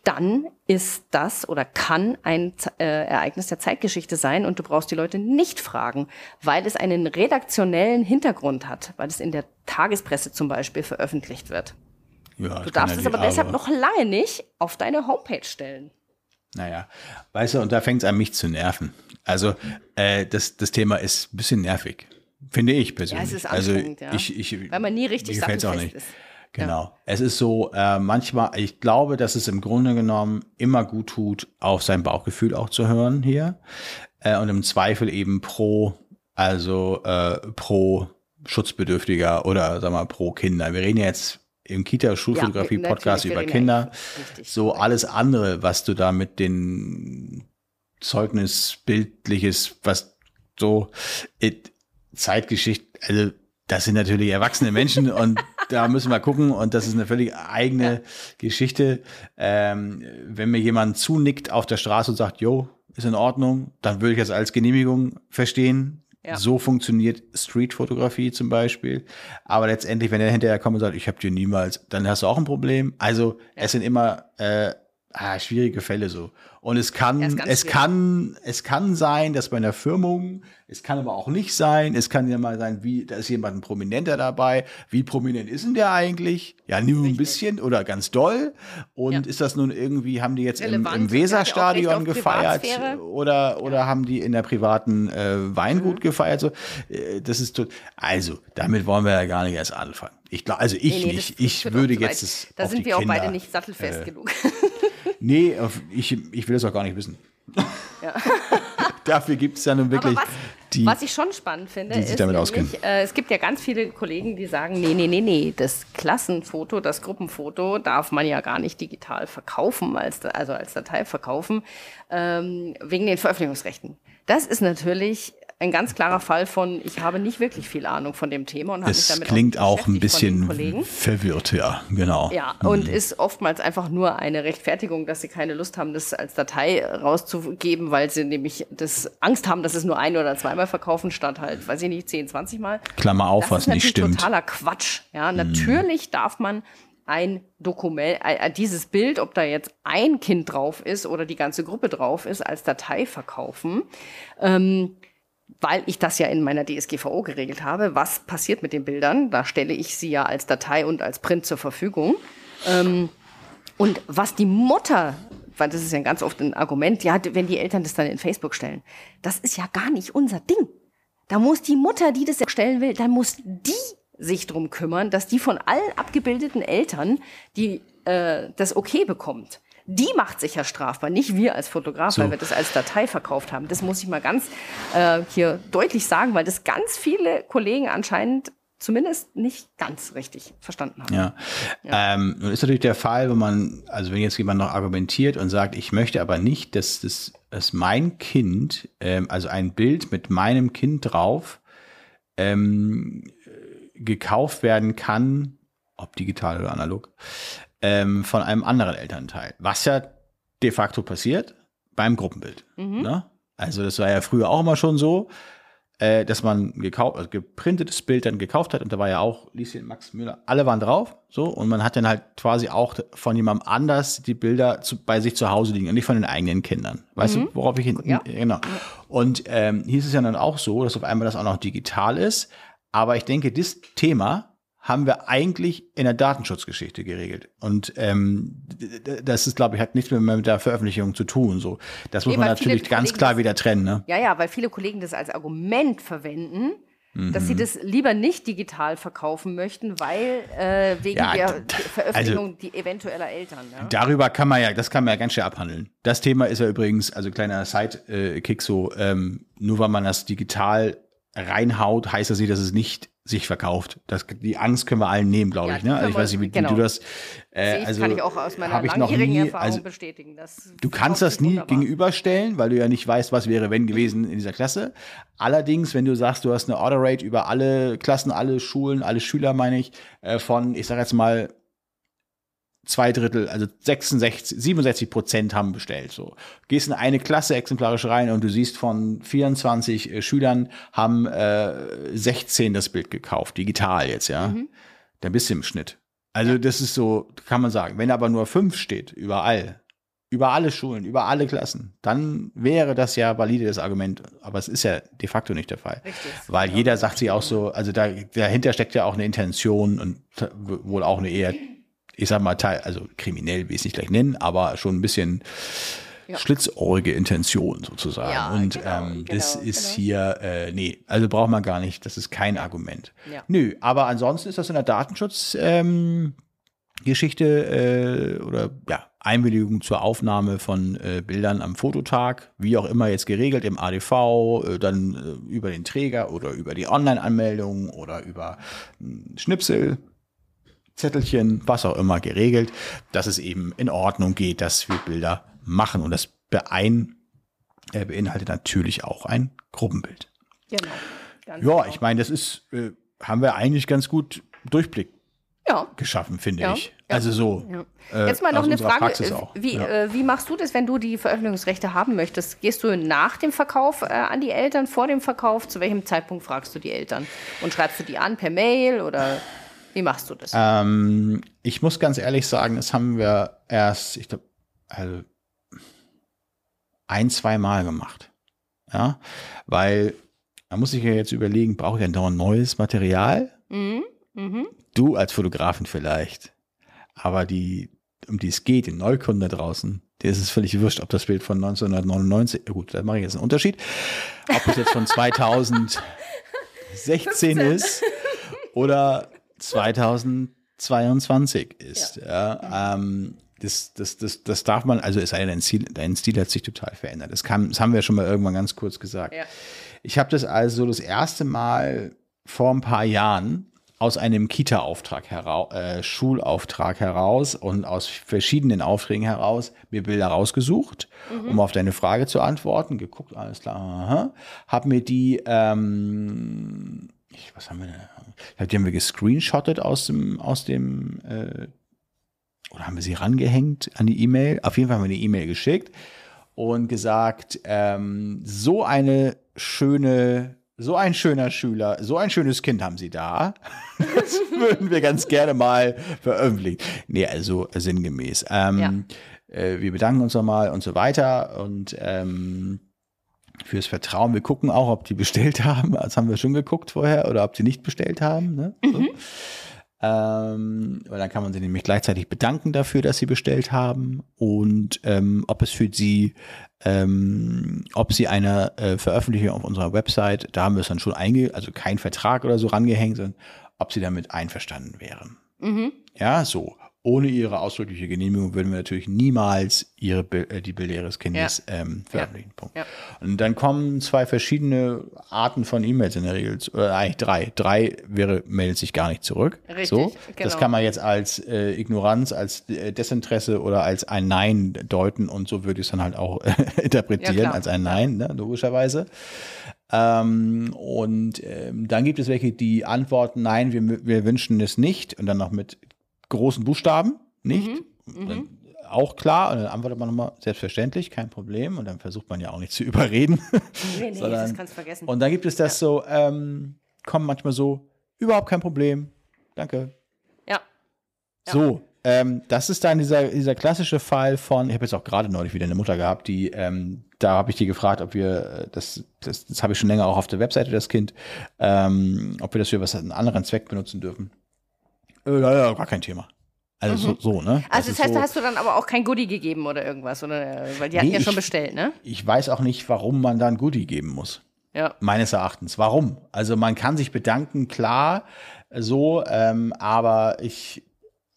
Dann ist das oder kann ein äh, Ereignis der Zeitgeschichte sein und du brauchst die Leute nicht fragen, weil es einen redaktionellen Hintergrund hat, weil es in der Tagespresse zum Beispiel veröffentlicht wird. Ja, du darfst ja es aber deshalb noch lange nicht auf deine Homepage stellen. Naja, weißt du, und da fängt es an mich zu nerven. Also äh, das, das Thema ist ein bisschen nervig. Finde ich persönlich. Ja, es ist also ja. ich, ich, Weil man nie richtig sagt, auch nicht. Ist. Genau. Ja. Es ist so, äh, manchmal, ich glaube, dass es im Grunde genommen immer gut tut, auf sein Bauchgefühl auch zu hören hier. Äh, und im Zweifel eben pro, also äh, pro Schutzbedürftiger oder sag mal pro Kinder. Wir reden jetzt im Kita-Schulfotografie-Podcast ja, über Kinder. So alles andere, was du da mit den Zeugnis, bildliches, was so, it, Zeitgeschichte, also das sind natürlich erwachsene Menschen [laughs] und da müssen wir gucken und das ist eine völlig eigene ja. Geschichte. Ähm, wenn mir jemand zunickt auf der Straße und sagt, jo, ist in Ordnung, dann würde ich das als Genehmigung verstehen. Ja. So funktioniert Streetfotografie zum Beispiel. Aber letztendlich, wenn er hinterher kommt und sagt, ich habe dir niemals, dann hast du auch ein Problem. Also ja. es sind immer äh, ah, schwierige Fälle so. Und es kann, es kann, es kann sein, dass bei einer Firmung, es kann aber auch nicht sein, es kann ja mal sein, wie, da ist jemand ein Prominenter dabei. Wie prominent ist denn der eigentlich? Ja, nur Richtig. ein bisschen oder ganz doll. Und ja. ist das nun irgendwie, haben die jetzt im, im Weserstadion gefeiert oder, oder ja. haben die in der privaten äh, Weingut mhm. gefeiert? So, äh, das ist, also, damit wollen wir ja gar nicht erst anfangen. Ich glaube, also ich nee, nee, nicht. Das, ich würde jetzt Da sind wir auch beide nicht sattelfest äh, genug. [laughs] nee, ich, ich will das auch gar nicht wissen. Ja. [laughs] Dafür gibt es ja nun wirklich was, die. Was ich schon spannend finde, die sich ist, damit auskennen. Äh, es gibt ja ganz viele Kollegen, die sagen, nee, nee, nee, nee, das Klassenfoto, das Gruppenfoto darf man ja gar nicht digital verkaufen, als, also als Datei verkaufen, ähm, wegen den Veröffentlichungsrechten. Das ist natürlich ein ganz klarer Fall von, ich habe nicht wirklich viel Ahnung von dem Thema und habe mich damit klingt auch, auch ein bisschen verwirrt, ja, genau. Ja, und mhm. ist oftmals einfach nur eine Rechtfertigung, dass sie keine Lust haben, das als Datei rauszugeben, weil sie nämlich das Angst haben, dass es nur ein oder zweimal verkaufen statt halt, weiß ich nicht, 10, 20 Mal. Klammer auf, das was nicht stimmt. Das ist totaler Quatsch. Ja, mhm. natürlich darf man ein Dokument, äh, dieses Bild, ob da jetzt ein Kind drauf ist oder die ganze Gruppe drauf ist, als Datei verkaufen. Ähm, weil ich das ja in meiner DSGVO geregelt habe, was passiert mit den Bildern. Da stelle ich sie ja als Datei und als Print zur Verfügung. Ähm, und was die Mutter, weil das ist ja ganz oft ein Argument, ja, wenn die Eltern das dann in Facebook stellen, das ist ja gar nicht unser Ding. Da muss die Mutter, die das stellen will, dann muss die sich drum kümmern, dass die von allen abgebildeten Eltern die äh, das okay bekommt die macht sich ja strafbar, nicht wir als Fotograf, so. weil wir das als Datei verkauft haben. Das muss ich mal ganz äh, hier deutlich sagen, weil das ganz viele Kollegen anscheinend zumindest nicht ganz richtig verstanden haben. Ja. ja. Ähm, nun ist natürlich der Fall, wenn man, also wenn jetzt jemand noch argumentiert und sagt, ich möchte aber nicht, dass, das, dass mein Kind, ähm, also ein Bild mit meinem Kind drauf, ähm, gekauft werden kann, ob digital oder analog, ähm, von einem anderen Elternteil. Was ja de facto passiert beim Gruppenbild. Mhm. Ne? Also das war ja früher auch immer schon so. äh, dass man gekauft, also geprintetes Bild dann gekauft hat und da war ja auch Lieschen, Max Müller, alle waren drauf, so und man hat dann halt quasi auch von jemandem anders die Bilder zu, bei sich zu Hause liegen und nicht von den eigenen Kindern. Weißt mhm. du, worauf ich hin, ja. genau. Und ähm, hier ist es ja dann auch so, dass auf einmal das auch noch digital ist, aber ich denke, das Thema haben wir eigentlich in der Datenschutzgeschichte geregelt. Und ähm, das ist, glaube ich, hat nichts mehr mit der Veröffentlichung zu tun. So, das muss nee, man natürlich ganz klar wieder trennen. Ne? Ja, ja, weil viele Kollegen das als Argument verwenden, dass sie mhm. das lieber nicht digital verkaufen möchten, weil äh, wegen ja, der Veröffentlichung also, die eventueller Eltern. Ja? Darüber kann man ja, das kann man ja ganz schön abhandeln. Das Thema ist ja übrigens, also kleiner Side-Kick so, ähm, nur weil man das digital reinhaut, heißt das nicht, dass es nicht sich verkauft. Das, die Angst können wir allen nehmen, glaube ja, ich. Ne? Also ich weiß nicht, wie, genau. wie du das. Äh, also kann ich auch aus meiner langjährigen nie, Erfahrung also, bestätigen. Du kannst das nie wunderbar. gegenüberstellen, weil du ja nicht weißt, was wäre, wenn gewesen in dieser Klasse. Allerdings, wenn du sagst, du hast eine Order Rate über alle Klassen, alle Schulen, alle Schüler, meine ich, äh, von, ich sage jetzt mal zwei Drittel, also 66, 67 Prozent haben bestellt. So gehst in eine Klasse exemplarisch rein und du siehst von 24 äh, Schülern haben äh, 16 das Bild gekauft, digital jetzt, ja. Mhm. Dann bist du im Schnitt. Also ja. das ist so, kann man sagen. Wenn aber nur fünf steht, überall, über alle Schulen, über alle Klassen, dann wäre das ja valide das Argument. Aber es ist ja de facto nicht der Fall. Richtig. Weil jeder sagt sich auch so, also da, dahinter steckt ja auch eine Intention und wohl auch eine eher ich sag mal, teil, also kriminell will ich es nicht gleich nennen, aber schon ein bisschen ja. schlitzohrige Intention sozusagen. Ja, und genau, ähm, genau, das ist genau. hier, äh, nee, also braucht man gar nicht, das ist kein Argument. Ja. Nö, aber ansonsten ist das in der Datenschutz. Ähm, Geschichte äh, oder ja, Einwilligung zur Aufnahme von äh, Bildern am Fototag, wie auch immer jetzt geregelt im ADV, äh, dann äh, über den Träger oder über die Online-Anmeldung oder über Schnipsel, Zettelchen, was auch immer geregelt, dass es eben in Ordnung geht, dass wir Bilder machen. Und das beein, äh, beinhaltet natürlich auch ein Gruppenbild. Genau. ja, genau. ich meine, das ist, äh, haben wir eigentlich ganz gut Durchblick ja. geschaffen, finde ja. ich. Also so. Ja. Äh, Jetzt mal noch eine Frage. Wie, äh, wie machst du das, wenn du die Veröffentlichungsrechte haben möchtest? Gehst du nach dem Verkauf äh, an die Eltern, vor dem Verkauf? Zu welchem Zeitpunkt fragst du die Eltern? Und schreibst du die an per Mail oder? Wie machst du das? Ähm, ich muss ganz ehrlich sagen, das haben wir erst, ich glaube, also ein, zwei Mal gemacht. Ja, weil man muss sich ja jetzt überlegen, brauche ich ja noch ein neues Material? Mhm. Mhm. Du als Fotografin vielleicht. Aber die, um die es geht, den Neukunde draußen, der ist es völlig wurscht, ob das Bild von 1999, gut, da mache ich jetzt einen Unterschied, ob es jetzt von [laughs] 2016 ist oder 2022 ist. Ja. ja ähm, das, das, das, das darf man, also es sei denn, dein Stil, dein Stil hat sich total verändert. Das, kam, das haben wir schon mal irgendwann ganz kurz gesagt. Ja. Ich habe das also das erste Mal vor ein paar Jahren aus einem Kita-Auftrag heraus, äh, Schulauftrag heraus und aus verschiedenen Aufträgen heraus mir Bilder rausgesucht, mhm. um auf deine Frage zu antworten. Geguckt, alles klar, aha. Hab mir die, ähm, was haben wir denn? Die haben wir gescreenshottet aus dem, aus dem, äh, oder haben wir sie rangehängt an die E-Mail? Auf jeden Fall haben wir eine E-Mail geschickt und gesagt, ähm, so eine schöne, so ein schöner Schüler, so ein schönes Kind haben sie da. [laughs] Das würden wir ganz gerne mal veröffentlichen. Nee, also sinngemäß. Ähm, ja. äh, wir bedanken uns nochmal und so weiter und ähm, fürs Vertrauen. Wir gucken auch, ob die bestellt haben. Das haben wir schon geguckt vorher oder ob sie nicht bestellt haben. Ne? So. Mhm. Ähm, weil dann kann man sie nämlich gleichzeitig bedanken dafür, dass sie bestellt haben und ähm, ob es für sie, ähm, ob sie eine äh, Veröffentlichung auf unserer Website, da haben wir es dann schon einge, also kein Vertrag oder so rangehängt, sondern ob sie damit einverstanden wären. Mhm. Ja, so ohne ihre ausdrückliche Genehmigung würden wir natürlich niemals ihre, äh, die Bilder ihres Kindes ja. ähm, veröffentlichen. Ja. Ja. Und dann kommen zwei verschiedene Arten von E-Mails in der Regel, oder eigentlich drei. Drei wäre, meldet sich gar nicht zurück. Richtig, so. Genau. Das kann man jetzt als äh, Ignoranz, als äh, Desinteresse oder als ein Nein deuten und so würde ich es dann halt auch äh, [laughs] interpretieren, als ein Nein, ne, logischerweise. Ähm, und ähm, dann gibt es welche, die antworten, nein, wir, wir wünschen es nicht und dann noch mit großen Buchstaben, nicht? Mhm. Mhm. auch klar. Und dann antwortet man nochmal, selbstverständlich, kein Problem. Und dann versucht man ja auch nicht zu [laughs] überreden. Nee, nee, Sondern- das kannst du vergessen. Und dann gibt es das so, ähm, kommen manchmal so, überhaupt kein Problem. Danke. ja. Ja. So, ähm, das ist dann dieser, dieser klassische Fall von, ich habe jetzt auch gerade neulich wieder eine Mutter gehabt, die, ähm, da habe ich die gefragt, ob wir, äh, das, das, das habe ich schon länger auch auf der Webseite, das Kind, ähm, ob wir das für was einen anderen Zweck benutzen dürfen. Äh, gar kein Thema. Also so, so, ne? Mhm. Also das heißt, ist da so, hast du dann aber auch kein Goodie gegeben oder irgendwas, oder? Weil die hatten Nee, ja schon ich- bestellt, ne? ich weiß auch nicht, warum man da ein Goodie geben muss. Ja. Meines Erachtens. Warum? Also man kann sich bedanken, klar, so, ähm, aber ich,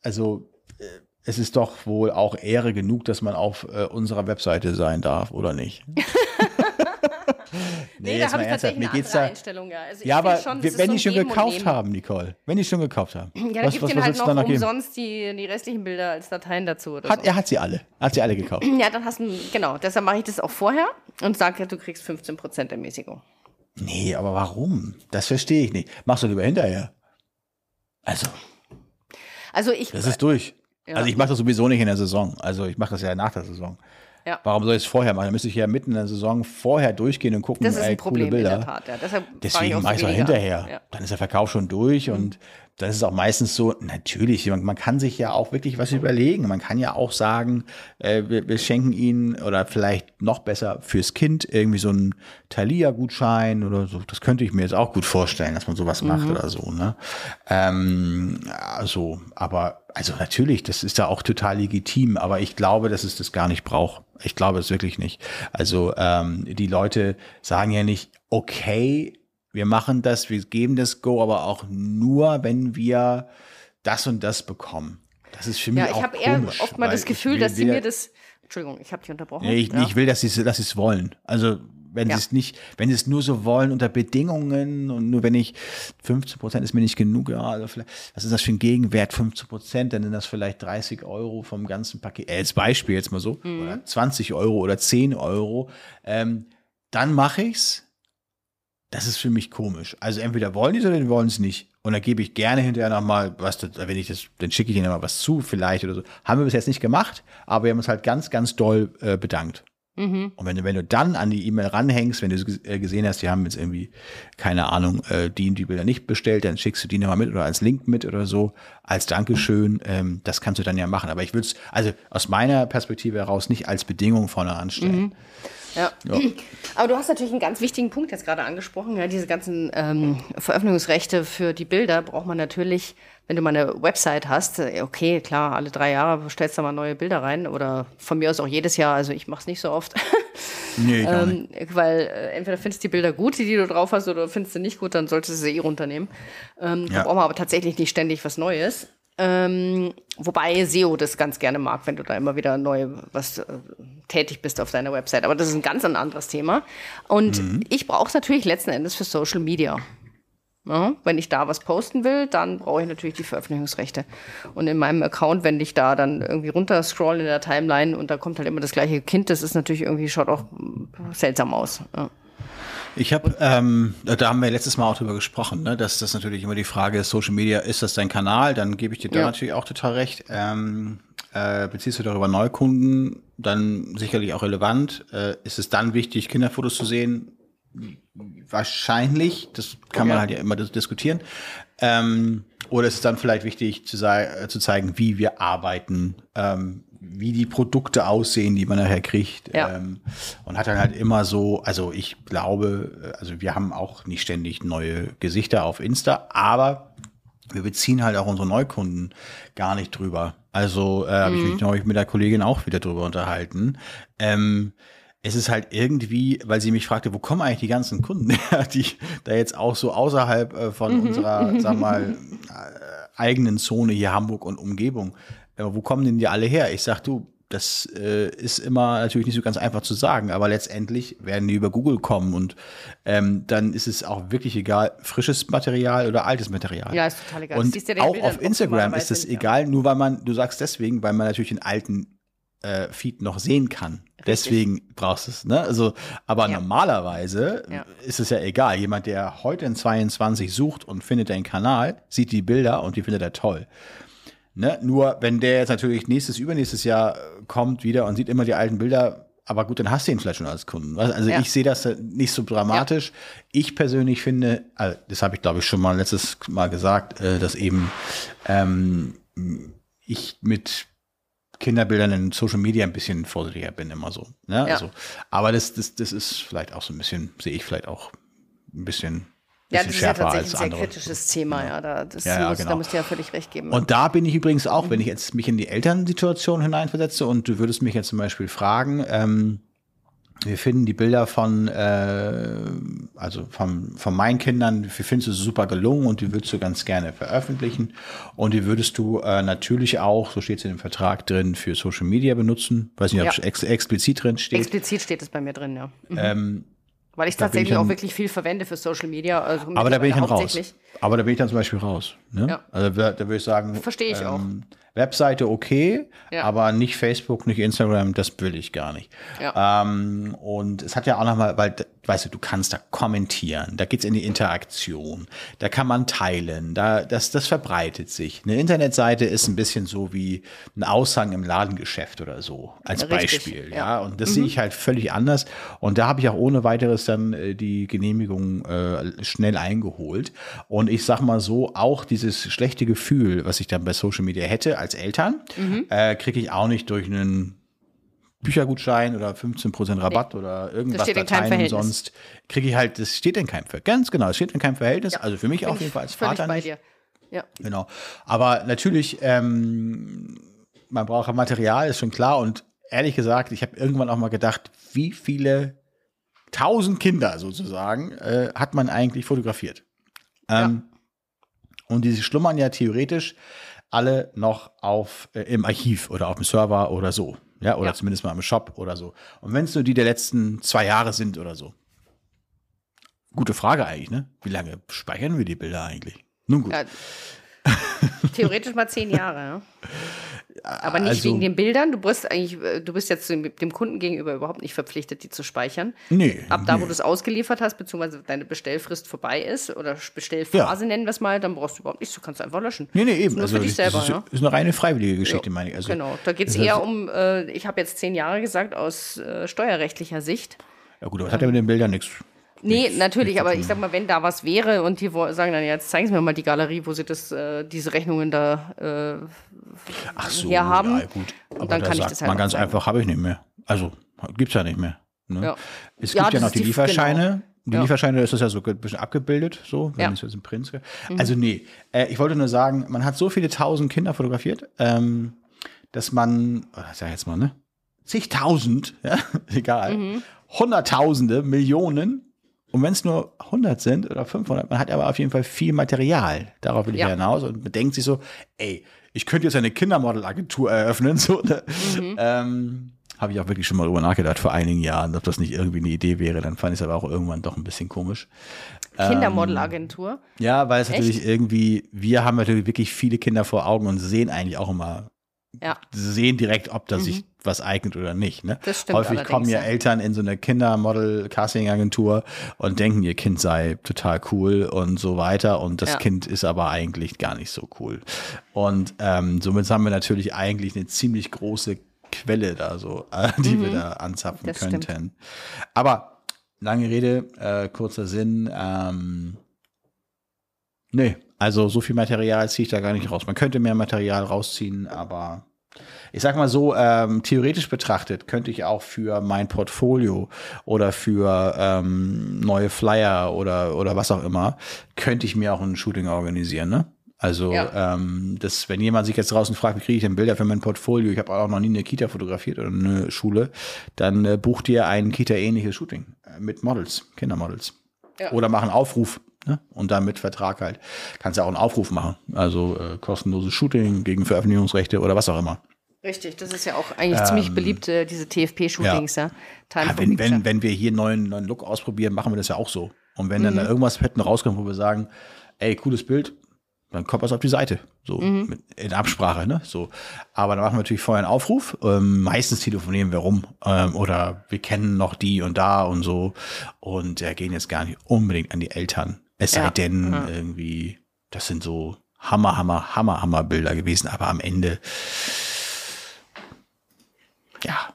also äh, es ist doch wohl auch Ehre genug, dass man auf äh, unserer Webseite sein darf, oder nicht? [laughs] Nee, jetzt da habe ich tatsächlich mir eine andere da. Einstellung, ja. Also Ja, aber schon, wenn so die schon gekauft haben, Nicole, wenn die schon gekauft haben, Ja, dann was, gibt was halt noch da umsonst die, die restlichen Bilder als Dateien dazu oder Hat, so. er hat sie alle, hat sie alle gekauft. Ja, dann hast du, genau, deshalb mache ich das auch vorher und sage, du kriegst 15% Ermäßigung. Nee, aber warum? Das verstehe ich nicht. Machst du lieber hinterher. Also, Also ich, Das ist durch. Ja. Also ich mache das sowieso nicht in der Saison. Also ich mache das ja nach der Saison. Ja. Warum soll ich es vorher machen? Dann müsste ich ja mitten in der Saison vorher durchgehen und gucken, das ist ey, ein Problem coole in Bilder. der Tat. Ja. Deshalb Deswegen mache ich es auch hinterher. Ja. Dann ist der Verkauf schon durch und das ist auch meistens so, natürlich, man, man kann sich ja auch wirklich was überlegen. Man kann ja auch sagen, äh, wir, wir schenken ihnen oder vielleicht noch besser fürs Kind irgendwie so einen Thalia-Gutschein oder so. Das könnte ich mir jetzt auch gut vorstellen, dass man sowas macht oder so. Ne? Ähm, also, aber also natürlich, das ist da auch total legitim, aber ich glaube, dass es das gar nicht braucht. Ich glaube es wirklich nicht. Also ähm, die Leute sagen ja nicht, okay, wir machen das, wir geben das Go, aber auch nur, wenn wir das und das bekommen. Das ist für mich Ja, auch ich habe eher komisch, oft mal das Gefühl, dass sie mir das. Entschuldigung, ich habe dich unterbrochen. Nee, ich, ja. ich will, dass sie dass sie es wollen. Also wenn Ja. sie es nicht, wenn sie es nur so wollen unter Bedingungen und nur wenn ich 15 Prozent ist mir nicht genug, ja, also vielleicht, was ist das für ein Gegenwert? 15 Prozent, dann sind das vielleicht 30 Euro vom ganzen Paket. Äh, als Beispiel jetzt mal so, Mhm. oder 20 Euro oder 10 Euro. Ähm, dann mache ich's. Das ist für mich komisch. Also entweder wollen die es oder wollen es nicht. Und da gebe ich gerne hinterher nochmal, was, wenn ich das, dann schicke ich ihnen mal was zu, vielleicht oder so. Haben wir bis jetzt nicht gemacht, aber wir haben uns halt ganz, ganz doll äh, bedankt. Mhm. Und wenn du, wenn du dann an die E-Mail ranhängst, wenn du äh, gesehen hast, die haben jetzt irgendwie, keine Ahnung, äh, die die Bilder nicht bestellt, dann schickst du die nochmal mit oder als Link mit oder so, als Dankeschön. Ähm, das kannst du dann ja machen. Aber ich würde es, also aus meiner Perspektive heraus, nicht als Bedingung vorne anstellen. Ja. Aber du hast natürlich einen ganz wichtigen Punkt jetzt gerade angesprochen. Ja, diese ganzen ähm, Veröffentlichungsrechte für die Bilder braucht man natürlich, wenn du mal eine Website hast. äh, Okay, klar, alle drei Jahre stellst du mal neue Bilder rein oder von mir aus auch jedes Jahr. Also ich mache es nicht so oft. [laughs] Nee, gar. Ähm, weil äh, entweder findest du die Bilder gut, die, die du drauf hast, oder findest du nicht gut, dann solltest du sie eh runternehmen. Ähm, Da Ja. braucht man aber tatsächlich nicht ständig was Neues. Ähm, wobei SEO das ganz gerne mag, wenn du da immer wieder neu was äh, tätig bist auf deiner Website. Aber das ist ein ganz ein anderes Thema. Und Mhm. ich brauche es natürlich letzten Endes für Social Media. Ja, wenn ich da was posten will, dann brauche ich natürlich die Veröffentlichungsrechte. Und in meinem Account, wenn ich da dann irgendwie runterscroll in der Timeline und da kommt halt immer das gleiche Kind, das ist natürlich irgendwie, schaut auch seltsam aus. Ja. Ich habe, ähm, da haben wir letztes Mal auch drüber gesprochen, ne, dass das natürlich immer die Frage ist, Social Media, ist das dein Kanal? Dann gebe ich dir da Ja. natürlich auch total recht. Ähm, äh, beziehst du darüber Neukunden, dann sicherlich auch relevant. Äh, ist es dann wichtig, Kinderfotos zu sehen? Wahrscheinlich, das kann man Ja. halt ja immer dis- diskutieren. Ähm, oder ist es dann vielleicht wichtig zu, äh, zu zeigen, wie wir arbeiten, ähm, wie die Produkte aussehen, die man nachher kriegt. Ja. Ähm, und hat dann halt immer so, also ich glaube, also wir haben auch nicht ständig neue Gesichter auf Insta, aber wir beziehen halt auch unsere Neukunden gar nicht drüber. Also äh, habe ich mich neulich mit der Kollegin auch wieder drüber unterhalten. Ähm, es ist halt irgendwie, weil sie mich fragte, wo kommen eigentlich die ganzen Kunden her, [laughs] die da jetzt auch so außerhalb äh, von unserer, sag mal, [laughs] äh, eigenen Zone hier Hamburg und Umgebung, äh, wo kommen denn die alle her? Ich sag, du, das äh, ist immer natürlich nicht so ganz einfach zu sagen, aber letztendlich werden die über Google kommen und ähm, dann ist es auch wirklich egal, frisches Material oder altes Material. Ja, ist total egal. Und den auch Bildern auf Instagram ist es ja. egal, nur weil man, du sagst deswegen, weil man natürlich den alten äh, Feed noch sehen kann. Deswegen brauchst du es, ne? Also, aber Ja. normalerweise Ja. ist es ja egal. Jemand, der heute in 22 sucht und findet deinen Kanal, sieht die Bilder und die findet er toll. Ne? Nur wenn der jetzt natürlich nächstes, übernächstes Jahr äh, kommt wieder und sieht immer die alten Bilder, aber gut, dann hast du ihn vielleicht schon als Kunden. Also ja. ich sehe das nicht so dramatisch. Ja. Ich persönlich finde, also das habe ich glaube ich schon mal letztes Mal gesagt, äh, dass eben ähm, ich mit Kinderbildern in Social Media ein bisschen vorsichtiger bin, immer so. Ne? Ja. Also, aber das, das, das ist vielleicht auch so ein bisschen, sehe ich vielleicht auch ein bisschen ja, das ist ja tatsächlich ein sehr andere. kritisches Thema, ja. Da, das ja, ja, muss, genau. da musst du ja völlig recht geben. Und da bin ich übrigens auch, mhm. wenn ich jetzt mich in die Elternsituation hineinversetze und du würdest mich jetzt zum Beispiel fragen, ähm, wir finden die Bilder von, äh, also von, von meinen Kindern, wir finden sie super gelungen und die würdest du ganz gerne veröffentlichen. Und die würdest du äh, natürlich auch, so steht es in dem Vertrag drin, für Social Media benutzen. Weiß nicht, ob es ex explizit drin steht. Explizit steht es bei mir drin, ja. Mhm. Ähm, weil ich tatsächlich ich dann, auch wirklich viel verwende für Social Media. Also aber da bin ich dann raus. Aber da bin ich dann zum Beispiel raus. Ne? Ja. Also da, da würde ich sagen. Verstehe ich ähm, auch. Webseite okay, ja. aber nicht Facebook, nicht Instagram, das will ich gar nicht. Ja. Ähm, und es hat ja auch nochmal, weil, weißt du, du kannst da kommentieren, da geht's in die Interaktion, da kann man teilen, da, das, das verbreitet sich. Eine Internetseite ist ein bisschen so wie ein Aushang im Ladengeschäft oder so, als Richtig, Beispiel. Ja. ja. Und das mhm. sehe ich halt völlig anders. Und da habe ich auch ohne weiteres dann äh, die Genehmigung äh, schnell eingeholt. Und ich sag mal so, auch dieses schlechte Gefühl, was ich dann bei Social Media hätte, als Eltern, mhm. äh, kriege ich auch nicht durch einen Büchergutschein oder 15% Rabatt nee. oder irgendwas das Dateien sonst kriege ich halt, das steht in keinem Verhältnis. Ganz genau, es steht in keinem Verhältnis. Ja. Also für mich auf jeden Fall als Vater bei nicht. Dir. Ja. Genau. Aber natürlich, ähm, man braucht Material, ist schon klar. Und ehrlich gesagt, ich habe irgendwann auch mal gedacht, wie viele tausend Kinder sozusagen äh, hat man eigentlich fotografiert? Ähm, ja. Und die schlummern ja theoretisch alle noch auf äh, im Archiv oder auf dem Server oder so. Ja, oder ja. zumindest mal im Shop oder so. Und wenn es nur die der letzten zwei Jahre sind oder so. Gute Frage eigentlich, ne? Wie lange speichern wir die Bilder eigentlich? Nun gut. Ja, [laughs] theoretisch mal zehn Jahre, ja. Aber nicht also, wegen den Bildern. Du bist eigentlich, äh, du bist jetzt dem Kunden gegenüber überhaupt nicht verpflichtet, die zu speichern. Nee. Ab da, nee. wo du es ausgeliefert hast, beziehungsweise deine Bestellfrist vorbei ist oder Bestellphase ja. nennen wir es mal, dann brauchst du überhaupt nichts. Du kannst einfach löschen. Nee, nee, eben. Nur also, für dich selber. Das ist, ja? ist eine reine freiwillige Geschichte, ja, meine ich. Also, genau. Da geht es eher um, äh, ich habe jetzt zehn Jahre gesagt, aus äh, steuerrechtlicher Sicht. Ja, gut, aber das hat ja mit den Bildern nichts Nee, nichts, natürlich, nichts aber ich sag mal, wenn da was wäre und die sagen dann, jetzt zeigen Sie mir mal die Galerie, wo Sie das, äh, diese Rechnungen da äh, Ach so, her haben. Ja, gut. Aber und dann kann ich das halt mal ganz einfach, habe ich nicht mehr. Also gibt's ja nicht mehr. Ne? Ja. Es gibt ja, ja noch die Lieferscheine. Genau. Die ja. Lieferscheine ist das ja so ein bisschen abgebildet, so, wenn ja. es jetzt ein Prinz. Mhm. Also nee, äh, ich wollte nur sagen, man hat so viele tausend Kinder fotografiert, ähm, dass man, oh, sag ich jetzt mal, ne? Zigtausend, [laughs] ja, egal, mhm. Hunderttausende, Millionen und wenn es nur 100 sind oder 500, man hat aber auf jeden Fall viel Material. Darauf will ich ja. hinaus und bedenkt sich so, ey, ich könnte jetzt eine Kindermodelagentur eröffnen. [laughs] So, ne? mhm. ähm, Habe ich auch wirklich schon mal drüber nachgedacht vor einigen Jahren, ob das nicht irgendwie eine Idee wäre. Dann fand ich es aber auch irgendwann doch ein bisschen komisch. Kindermodelagentur? Ähm, ja, weil es Echt? natürlich irgendwie, wir haben natürlich wirklich viele Kinder vor Augen und sehen eigentlich auch immer ja. sehen direkt, ob da mhm. sich was eignet oder nicht. Ne? Das stimmt Häufig kommen ja, ja Eltern in so eine Kindermodel-Casting-Agentur und denken, ihr Kind sei total cool und so weiter. Und das ja. Kind ist aber eigentlich gar nicht so cool. Und ähm, somit haben wir natürlich eigentlich eine ziemlich große Quelle da so, äh, [laughs] die mhm. wir da anzapfen das könnten. Stimmt. Aber lange Rede, äh, kurzer Sinn. Ähm, nee, also so viel Material ziehe ich da gar nicht raus. Man könnte mehr Material rausziehen, aber ich sag mal so, ähm, theoretisch betrachtet könnte ich auch für mein Portfolio oder für ähm, neue Flyer oder, oder was auch immer, könnte ich mir auch ein Shooting organisieren, ne? Also, ja. ähm, das, wenn jemand sich jetzt draußen fragt, wie kriege ich denn Bilder für mein Portfolio, ich habe auch noch nie eine Kita fotografiert oder eine Schule, dann äh, bucht ihr ein Kita-ähnliches Shooting äh, mit Models, Kindermodels. Ja. Oder machen Aufruf Ne? Und dann mit Vertrag halt. Kannst ja auch einen Aufruf machen. Also äh, kostenloses Shooting gegen Veröffentlichungsrechte oder was auch immer. Richtig, das ist ja auch eigentlich ähm, ziemlich beliebt, äh, diese TFP-Shootings, ja. ja. ja wenn, wenn, wenn wir hier einen neuen, neuen Look ausprobieren, machen wir das ja auch so. Und wenn mhm. dann da irgendwas hätten rauskommt, wo wir sagen, ey, cooles Bild, dann kommt was auf die Seite. So, mhm. mit, in Absprache, ne? So. Aber dann machen wir natürlich vorher einen Aufruf. Ähm, meistens telefonieren wir rum. Ähm, oder wir kennen noch die und da und so. Und äh, gehen jetzt gar nicht unbedingt an die Eltern. Es sei denn, ja. irgendwie, das sind so Hammer, Hammer, Hammer, Hammer Bilder gewesen, aber am Ende, ja,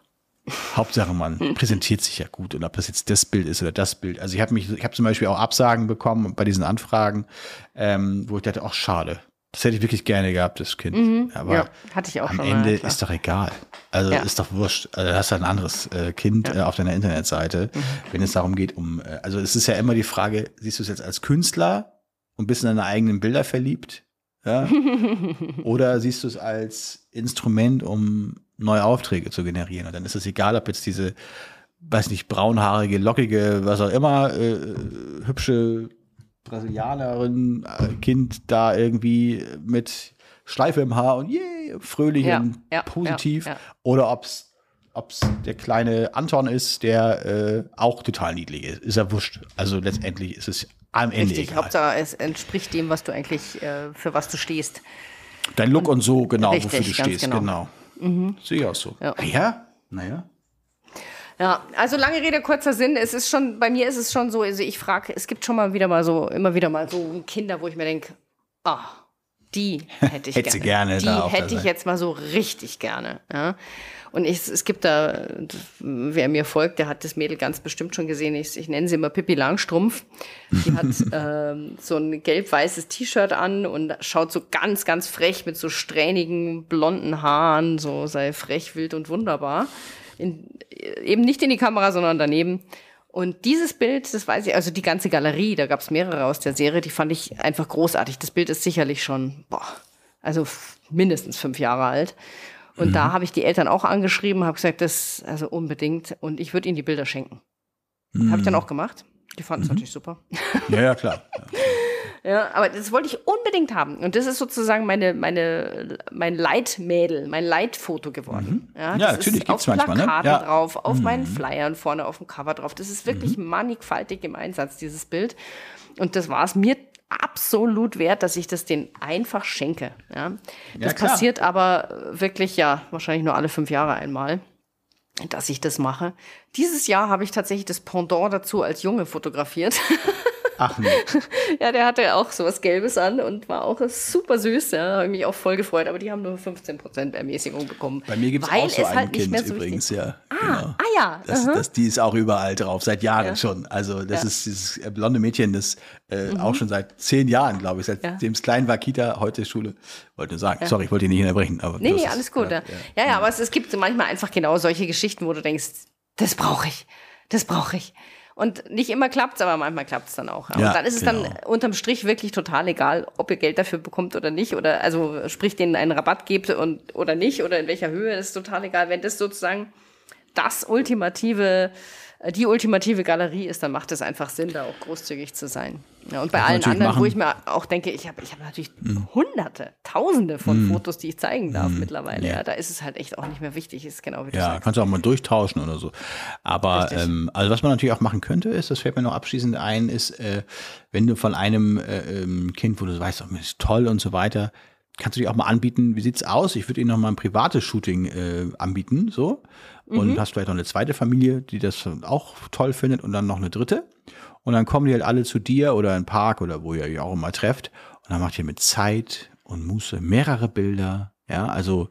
Hauptsache man präsentiert sich ja gut und ob das jetzt das Bild ist oder das Bild. Also ich habe mich, ich habe zum Beispiel auch Absagen bekommen bei diesen Anfragen, ähm, wo ich dachte, ach schade, das hätte ich wirklich gerne gehabt, das Kind. Mhm, Aber ja, hatte ich auch am Ende mal, ist doch egal. Also ja. ist doch wurscht. Also hast du ein anderes äh, Kind ja. äh, auf deiner Internetseite, mhm. wenn es darum geht, um, äh, also es ist ja immer die Frage, siehst du es jetzt als Künstler und bist in deine eigenen Bilder verliebt? Ja? [laughs] Oder siehst du es als Instrument, um neue Aufträge zu generieren? Und dann ist es egal, ob jetzt diese, weiß nicht, braunhaarige, lockige, was auch immer, äh, hübsche Brasilianerin, äh, Kind da irgendwie mit Schleife im Haar und yeah, fröhlich ja, und ja, positiv. Ja, Oder ob es der kleine Anton ist, der äh, auch total niedlich ist. Ist ja wurscht. Also letztendlich ist es am Ende Richtig, egal. Hauptsache es entspricht dem, was du eigentlich, äh, für was du stehst. Dein Look und, und so, genau, richtig, wofür du stehst, genau. genau. Mhm. Sehe ich auch so. Ja, ja? naja. Ja, also lange Rede, kurzer Sinn. Es ist schon, bei mir ist es schon so, also ich frage, es gibt schon mal wieder mal so, immer wieder mal so Kinder, wo ich mir denke, ah, die hätte ich hätte gerne. gerne. Die hätte ich jetzt mal so richtig gerne. Ja. Und ich, es gibt da, wer mir folgt, der hat das Mädel ganz bestimmt schon gesehen. Ich, ich nenne sie immer Pippi Langstrumpf. Die hat [laughs] ähm, so ein gelb-weißes T-Shirt an und schaut so ganz, ganz frech mit so strähnigen blonden Haaren, so sei frech, wild und wunderbar in, eben nicht in die Kamera, sondern daneben. Und dieses Bild, das weiß ich, also die ganze Galerie, da gab es mehrere aus der Serie, die fand ich einfach großartig. Das Bild ist sicherlich schon, boah, also mindestens fünf Jahre alt. Und mhm. da habe ich die Eltern auch angeschrieben, habe gesagt, das also unbedingt. Und ich würde ihnen die Bilder schenken. Mhm. Habe ich dann auch gemacht. Die fanden es mhm. natürlich super. Ja, ja, klar. [laughs] Ja, aber das wollte ich unbedingt haben. Und das ist sozusagen meine, meine, mein Leitmädel, mein Leitfoto geworden. Mhm. Ja, ja natürlich gibt es manchmal. Ne? Ja. drauf, auf mhm. meinen Flyern vorne auf dem Cover drauf. Das ist wirklich mhm. mannigfaltig im Einsatz, dieses Bild. Und das war es mir absolut wert, dass ich das denen einfach schenke. Ja? Das ja, passiert aber wirklich ja wahrscheinlich nur alle fünf Jahre einmal dass ich das mache. Dieses Jahr habe ich tatsächlich das Pendant dazu als Junge fotografiert. [laughs] Ach nee. [laughs] ja, der hatte auch so was Gelbes an und war auch super süß. Ja, habe mich auch voll gefreut. Aber die haben nur 15% Ermäßigung bekommen. Bei mir gibt es auch so ein halt Kind so übrigens, ja. Ah, genau. ah ja. Das, das, die ist auch überall drauf, seit Jahren ja. schon. Also das ja. ist dieses blonde Mädchen, das äh, mhm. auch schon seit zehn Jahren, glaube ich, seitdem es klein war, Kita, heute Schule. Wollte sagen, sorry, ich wollte dich nicht unterbrechen. Aber nee, nee, alles gut. Ja, ja, ja, aber es, es gibt manchmal einfach genau solche Geschichten, wo du denkst, das brauche ich. Das brauche ich. Und nicht immer klappt's, aber manchmal klappt's dann auch. Ja, und dann ist es genau. dann unterm Strich wirklich total egal, ob ihr Geld dafür bekommt oder nicht. Oder also sprich denen einen Rabatt gebt und oder nicht oder in welcher Höhe, ist total egal. Wenn das sozusagen das ultimative die ultimative Galerie ist, dann macht es einfach Sinn, da auch großzügig zu sein. Ja, und bei allen anderen, machen. wo ich mir auch denke, ich habe ich hab natürlich mhm. hunderte, tausende von mhm. Fotos, die ich zeigen darf mhm. mittlerweile. Ja. ja. da ist es halt echt auch nicht mehr wichtig, ist genau wie du Ja, sagst. kannst du auch mal durchtauschen oder so. Aber ähm, also was man natürlich auch machen könnte, ist, das fällt mir noch abschließend ein, ist, äh, wenn du von einem äh, ähm, Kind, wo du weißt, oh, ist toll und so weiter, kannst du dir auch mal anbieten, wie sieht's aus? Ich würde ihnen noch mal ein privates Shooting äh, anbieten, so. Und mhm. hast vielleicht noch eine zweite Familie, die das auch toll findet und dann noch eine dritte. Und dann kommen die halt alle zu dir oder in den Park oder wo ihr euch auch immer trefft. Und dann macht ihr mit Zeit und Muße mehrere Bilder. Ja, also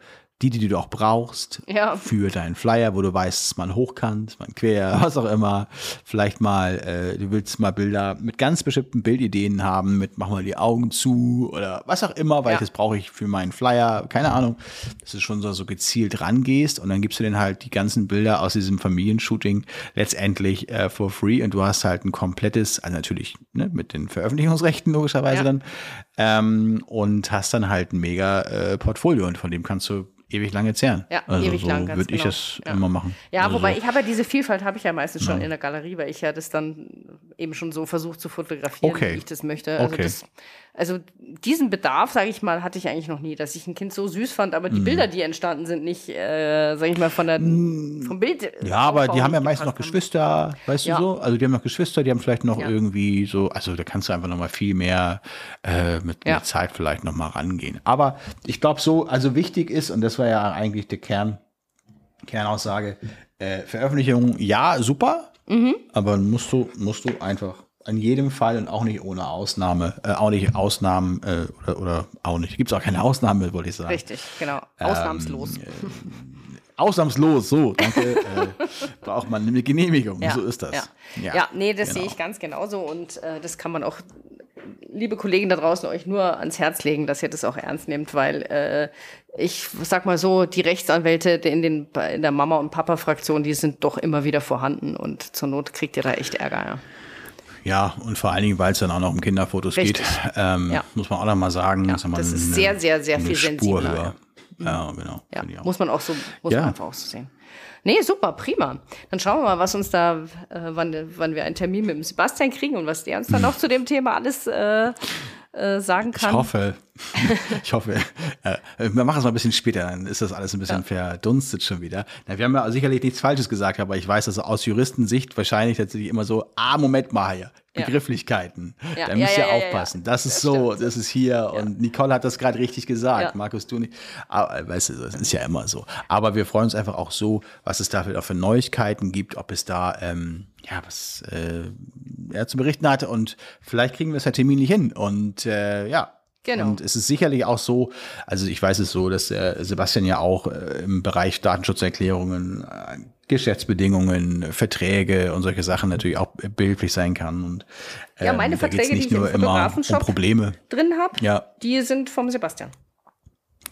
die, die du auch brauchst ja. für deinen Flyer, wo du weißt, man hochkant, man quer, [laughs] was auch immer. Vielleicht mal, äh, du willst mal Bilder mit ganz bestimmten Bildideen haben, mit mach mal die Augen zu oder was auch immer, weil ja. das brauche ich für meinen Flyer, keine Ahnung, dass du schon so, so gezielt rangehst und dann gibst du denen halt die ganzen Bilder aus diesem Familienshooting letztendlich äh, for free und du hast halt ein komplettes, also natürlich ne, mit den Veröffentlichungsrechten logischerweise ja. dann ähm, und hast dann halt ein mega äh, Portfolio und von dem kannst du ewig lange zehren. Ja, also ewig so lang. Würde ich genau. es ja. immer machen. Ja, also wobei so. ich habe ja diese Vielfalt habe ich ja meistens schon ja. in der Galerie, weil ich ja das dann eben schon so versucht zu fotografieren, okay. wie ich das möchte. Also okay. das also diesen Bedarf, sage ich mal, hatte ich eigentlich noch nie, dass ich ein Kind so süß fand, aber die mm. Bilder, die entstanden sind, nicht, äh, sage ich mal, von der mm. vom Bild. Ja, aber die haben ja meist noch Geschwister, weißt ja. du so? Also die haben noch Geschwister, die haben vielleicht noch ja. irgendwie so, also da kannst du einfach noch mal viel mehr äh, mit, ja. mit Zeit vielleicht noch mal rangehen. Aber ich glaube so, also wichtig ist und das war ja eigentlich der Kern Kernaussage, äh, Veröffentlichung, ja, super, mhm. aber musst du musst du einfach in jedem Fall und auch nicht ohne Ausnahme, äh, auch nicht Ausnahmen äh, oder, oder auch nicht. Gibt es auch keine Ausnahme, wollte ich sagen. Richtig, genau. Ausnahmslos. Ähm, äh, ausnahmslos, so, danke. äh, [laughs] braucht man eine Genehmigung, Ja, so ist das. Ja, ja, nee, das genau. sehe ich ganz genauso und äh, das kann man auch, liebe Kollegen da draußen, euch nur ans Herz legen, dass ihr das auch ernst nehmt, weil äh, ich sag mal so, die Rechtsanwälte in, den, in der Mama- und Papa-Fraktion, die sind doch immer wieder vorhanden und zur Not kriegt ihr da echt Ärger. Ja. Ja, und vor allen Dingen, weil es dann auch noch um Kinderfotos Richtig. geht, ähm, Ja. muss man auch noch mal sagen, Ja, das ist eine- sehr, sehr, sehr viel Spur sensibler, höher. Ja, genau. Ja, muss man auch so, muss man einfach auch so sehen. Nee, super, prima. Dann schauen wir mal, was uns da, äh, wann, wann wir einen Termin mit dem Sebastian kriegen und was der uns dann noch zu dem Thema alles äh, äh, sagen Ich kann. hoffe, [laughs] ich hoffe, äh, wir machen es mal ein bisschen später, dann ist das alles ein bisschen verdunstet schon wieder. Na, wir haben ja sicherlich nichts Falsches gesagt, aber ich weiß, dass aus Juristensicht wahrscheinlich tatsächlich immer so, ah, Moment mal hier, Ja. Begrifflichkeiten. Ja, da müsst ihr aufpassen. Das ist so, stimmt. das ist hier und Nicole hat das gerade richtig gesagt. Markus, du nicht. Aber, weißt du, das ist ja immer so. Aber wir freuen uns einfach auch so, was es da für Neuigkeiten gibt, ob es da, ähm, ja, was äh, er zu berichten hatte und vielleicht kriegen wir es ja terminlich hin und äh, ja, Genau. und es ist sicherlich auch so, also ich weiß es so, dass äh, Sebastian ja auch äh, im Bereich Datenschutzerklärungen, äh, Geschäftsbedingungen, Verträge und solche Sachen natürlich auch behilflich sein kann. Und Ja, ähm, meine da geht's Verträge, die nicht ich im nur immer um Fotografenshop Probleme. drin habe, Ja. die sind vom Sebastian.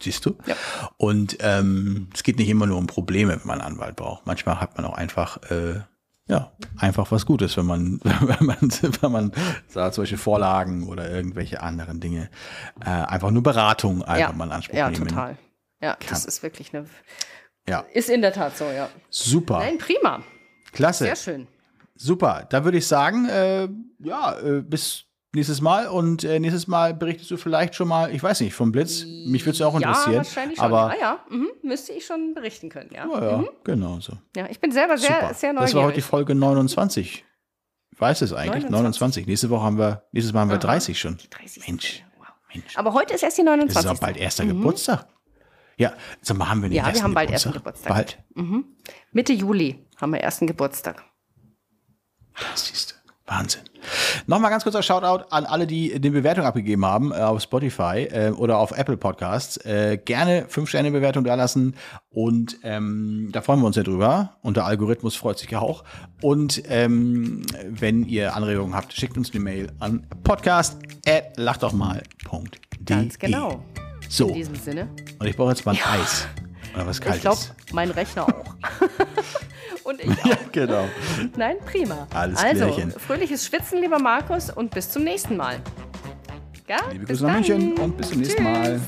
Siehst du? Ja. Und ähm, es geht nicht immer nur um Probleme, wenn man einen Anwalt braucht. Manchmal hat man auch einfach, äh, ja, einfach was Gutes, wenn man, [laughs] wenn man, wenn man sagt, solche Vorlagen oder irgendwelche anderen Dinge, äh, einfach nur Beratung einfach Ja, mal in Anspruch ja nehmen. total. Ja, das kann. ist wirklich eine, Ja, ist in der Tat so, ja. super, Nein, prima. klasse, Sehr schön. super. Da würde ich sagen, äh, ja, äh, bis nächstes Mal und äh, nächstes Mal berichtest du vielleicht schon mal, ich weiß nicht, vom Blitz. Mich würde es auch Ja, interessieren. wahrscheinlich schon. Aber ah, ja, mhm, müsste ich schon berichten können, ja. ja, ja genau so. Ja, ich bin selber sehr, Super. sehr das war heute die neugierig. Folge 29. Ich weiß es eigentlich. 29. 29. Nächste Woche haben wir, nächstes Mal haben wir 30 schon. 30. Mensch, Wow. Mensch. Aber heute ist erst die Das ist 29. auch bald erster Geburtstag. Ja, sag mal, haben wir den Ja, wir haben bald Geburtstag? ersten Geburtstag. Bald. Mitte Juli haben wir ersten Geburtstag. Das siehst du. Wahnsinn. Nochmal ganz kurzer Shoutout an alle, die eine Bewertung abgegeben haben äh, auf Spotify äh, oder auf Apple Podcasts. Äh, gerne 5-Sterne-Bewertung da lassen und ähm, da freuen wir uns ja drüber. Und der Algorithmus freut sich ja auch. Und ähm, wenn ihr Anregungen habt, schickt uns eine Mail an podcast.lachdochmal.de. Ganz genau. So, In diesem Sinne. und ich brauche jetzt mal ein Eis. Oder was Ich glaube, Kaltes. mein Rechner auch. [laughs] und ich auch. ja, genau. Nein, prima. Alles also, klärchen. fröhliches Schwitzen, lieber Markus, und bis zum nächsten Mal. Ja, Liebe bis Grüße nach. München und bis zum nächsten Tschüss. Mal.